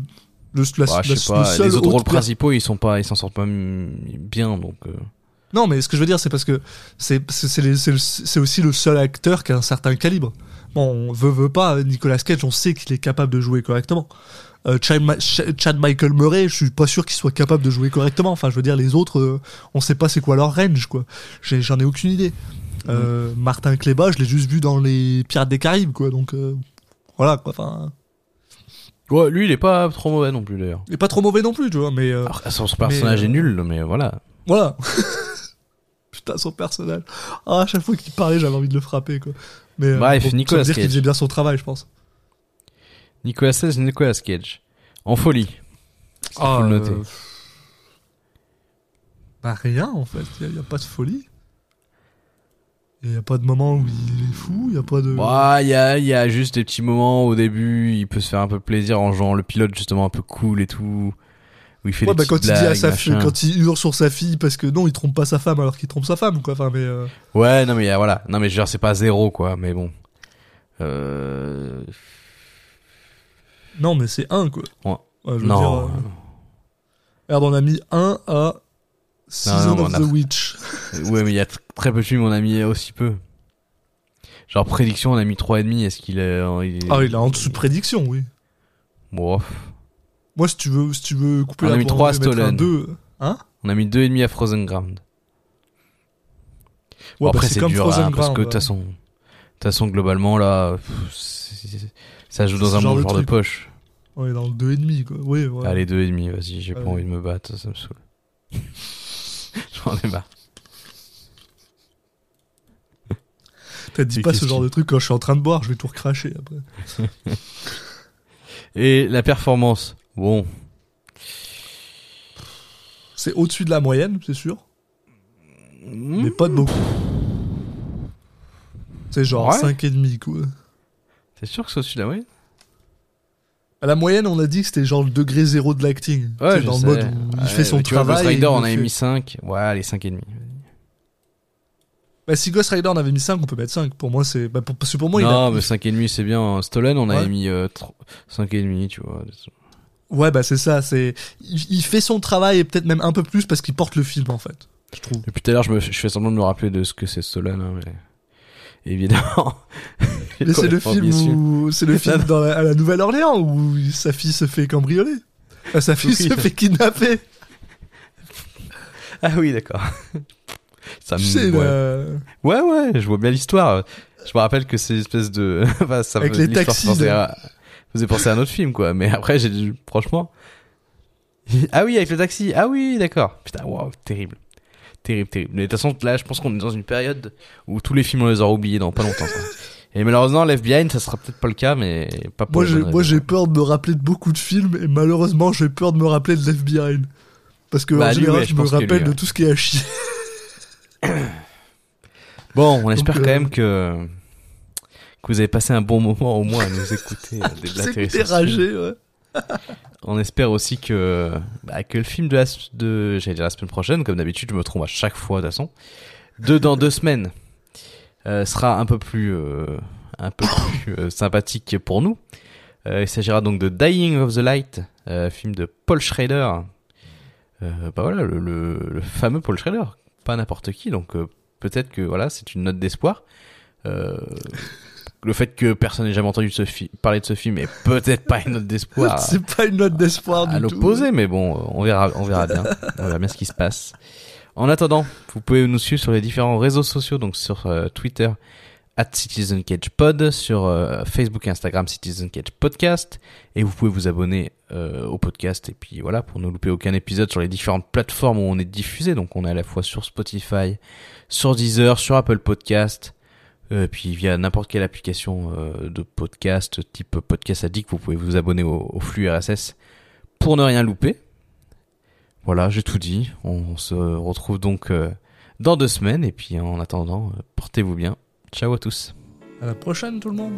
le, la, Bah, je sais pas seul les autres autre rôles principaux ils sont pas ils s'en sortent pas bien donc euh, Non, mais ce que je veux dire, c'est parce que c'est c'est aussi le seul acteur qui a un certain calibre. Bon, on veut veut pas Nicolas Cage, on sait qu'il est capable de jouer correctement. Euh, Chad, Ma- Ch- Chad Michael Murray, je suis pas sûr qu'il soit capable de jouer correctement. Enfin, je veux dire, les autres, euh, on sait pas c'est quoi leur range, quoi. J'en ai aucune idée. Euh, Martin Kleba, je l'ai juste vu dans les Pirates des Caraïbes, quoi. Donc euh, voilà, quoi. Enfin, ouais lui il est pas trop mauvais non plus d'ailleurs il est pas trop mauvais non plus, tu vois. Mais Alors, son son personnage Mais, est nul mais voilà Voilà. Putain, son personnage. Ah, à chaque fois qu'il parlait, j'avais envie de le frapper, quoi. Mais, Bref, bon, ça veut Nicolas dire qu'il faisait bien son travail, je pense. Nicolas Cage Nicolas Cage en folie Il faut le noter. euh, Bah, rien, en fait. Il n'y a, pas de folie. Il n'y a pas de moment où il est fou, il n'y a pas de... Ouais, il y a, y a juste des petits moments au début, il peut se faire un peu plaisir en jouant le pilote justement un peu cool et tout, où il fait Ouais, des bah, quand petites il dit à blagues, sa fille, quand il hurle sur sa fille parce que non, il trompe pas sa femme alors qu'il trompe sa femme, quoi. Enfin, mais, euh, Ouais, non mais voilà, non mais genre c'est pas zéro quoi, mais bon. Euh... non, mais c'est un, quoi. Ouais. Ouais, je veux Non, dire, euh, Regarde, on a mis 1 à Season non, of on a- the Witch. ouais mais il y a tr- très peu de films, on a mis aussi peu. Genre prédiction, on a mis 3,5, est-ce qu'il est... il est- Ah, il est en dessous de prédiction, oui. Bon, Moi, si tu veux, si tu veux couper On a la mis poire en trois à Stolen. deux, Hein? On a mis 2,5 à Frozen Ground. Ouais, Bon, bah, après c'est dur, Frozen hein, parce Ground, que de toute façon, globalement là, pff, ça joue dans un genre bon de genre de poche. On est dans le 2,5, quoi. Oui, ouais. Allez, deux et demi, vas-y, j'ai pas Ouais. envie de me battre, ça me saoule. J'en ai marre. T'as dit pas ce genre de truc quand je suis en train de boire, je vais tout recracher après. Et la performance, bon, C'est au-dessus de la moyenne, c'est sûr, Hmm. mais pas de beaucoup. C'est genre Ouais. 5,5, quoi. T'es sûr que c'est au-dessus de la moyenne À la moyenne, on a dit que c'était genre le degré zéro de l'acting. Tu sais, je dans sais. le mode où il Ouais, fait son tu vois, travail. Ghost et Rider, il on avait fait. mis 5, ouais, allez, 5,5. Bah, si Ghost Rider on avait mis 5, on peut mettre 5. Pour moi, c'est. Bah, pour... Parce que pour moi, il non, a. mais 5,5 c'est bien. Stolen, on avait Ouais. mis euh, 5,5, tu vois. Ouais, bah c'est ça. C'est il, il fait son travail et peut-être même un peu plus parce qu'il porte le film en fait. Je trouve. Depuis tout à l'heure, je, me, je fais semblant de me rappeler de ce que c'est Stolen, hein, mais évidemment. Mais c'est le film où c'est le film dans la- à la Nouvelle-Orléans où sa fille se fait cambrioler. Enfin, sa fille Oui. se fait kidnapper. Ah oui, d'accord. Ça me- Tu sais, ouais. ouais, ouais, je vois bien l'histoire. Je me rappelle que c'est une espèce de. enfin, ça Avec me- les taxis, faisait là. à- faisait penser à un autre film, quoi. Mais après, j'ai franchement. Ah oui, avec le taxi. Ah oui, d'accord. Putain, waouh, terrible. Terrible, terrible. Mais de toute façon, là, je pense qu'on est dans une période où tous les films, on les aura oubliés dans pas longtemps. Et malheureusement, Left Behind, ça sera peut-être pas le cas, mais pas pour Moi, j'ai, moi, j'ai peur de me rappeler de beaucoup de films et malheureusement, j'ai peur de me rappeler de Left Behind. Parce que, Bah, en lui, général, ouais, je, je me rappelle lui, de tout ce qui est à chier. Bon, on espère Donc, quand euh, même que que vous avez passé un bon moment au moins à nous écouter euh, déblatérer ouais. On espère aussi que bah, que le film de la de j'allais dire la semaine prochaine, comme d'habitude, je me trompe à chaque fois de toute façon, de dans deux semaines euh, sera un peu plus euh, un peu plus euh, sympathique pour nous. Euh, il s'agira donc de Dying of the Light, euh, film de Paul Schrader. Euh, bah voilà, le, le, le fameux Paul Schrader, pas n'importe qui. Donc euh, peut-être que voilà, c'est une note d'espoir. Euh, le fait que personne n'ait jamais entendu de ce fi- parler de ce film est peut-être pas une note d'espoir C'est pas une note d'espoir à du tout. l'opposé, mais bon, on verra, on verra bien. On verra bien ce qui se passe. En attendant, vous pouvez nous suivre sur les différents réseaux sociaux, donc sur euh, Twitter, at Citizen sur euh, Facebook et Instagram, Citizen et vous pouvez vous abonner euh, au podcast, et puis voilà, pour ne louper aucun épisode sur les différentes plateformes où on est diffusé, donc on est à la fois sur Spotify, sur Deezer, sur Apple Podcast, puis via n'importe quelle application de podcast type Podcast Addict, vous pouvez vous abonner au flux RSS pour ne rien louper. Voilà, j'ai tout dit. On se retrouve donc euh, dans deux semaines et puis en attendant, euh, portez-vous bien. Ciao à tous. À la prochaine, tout le monde.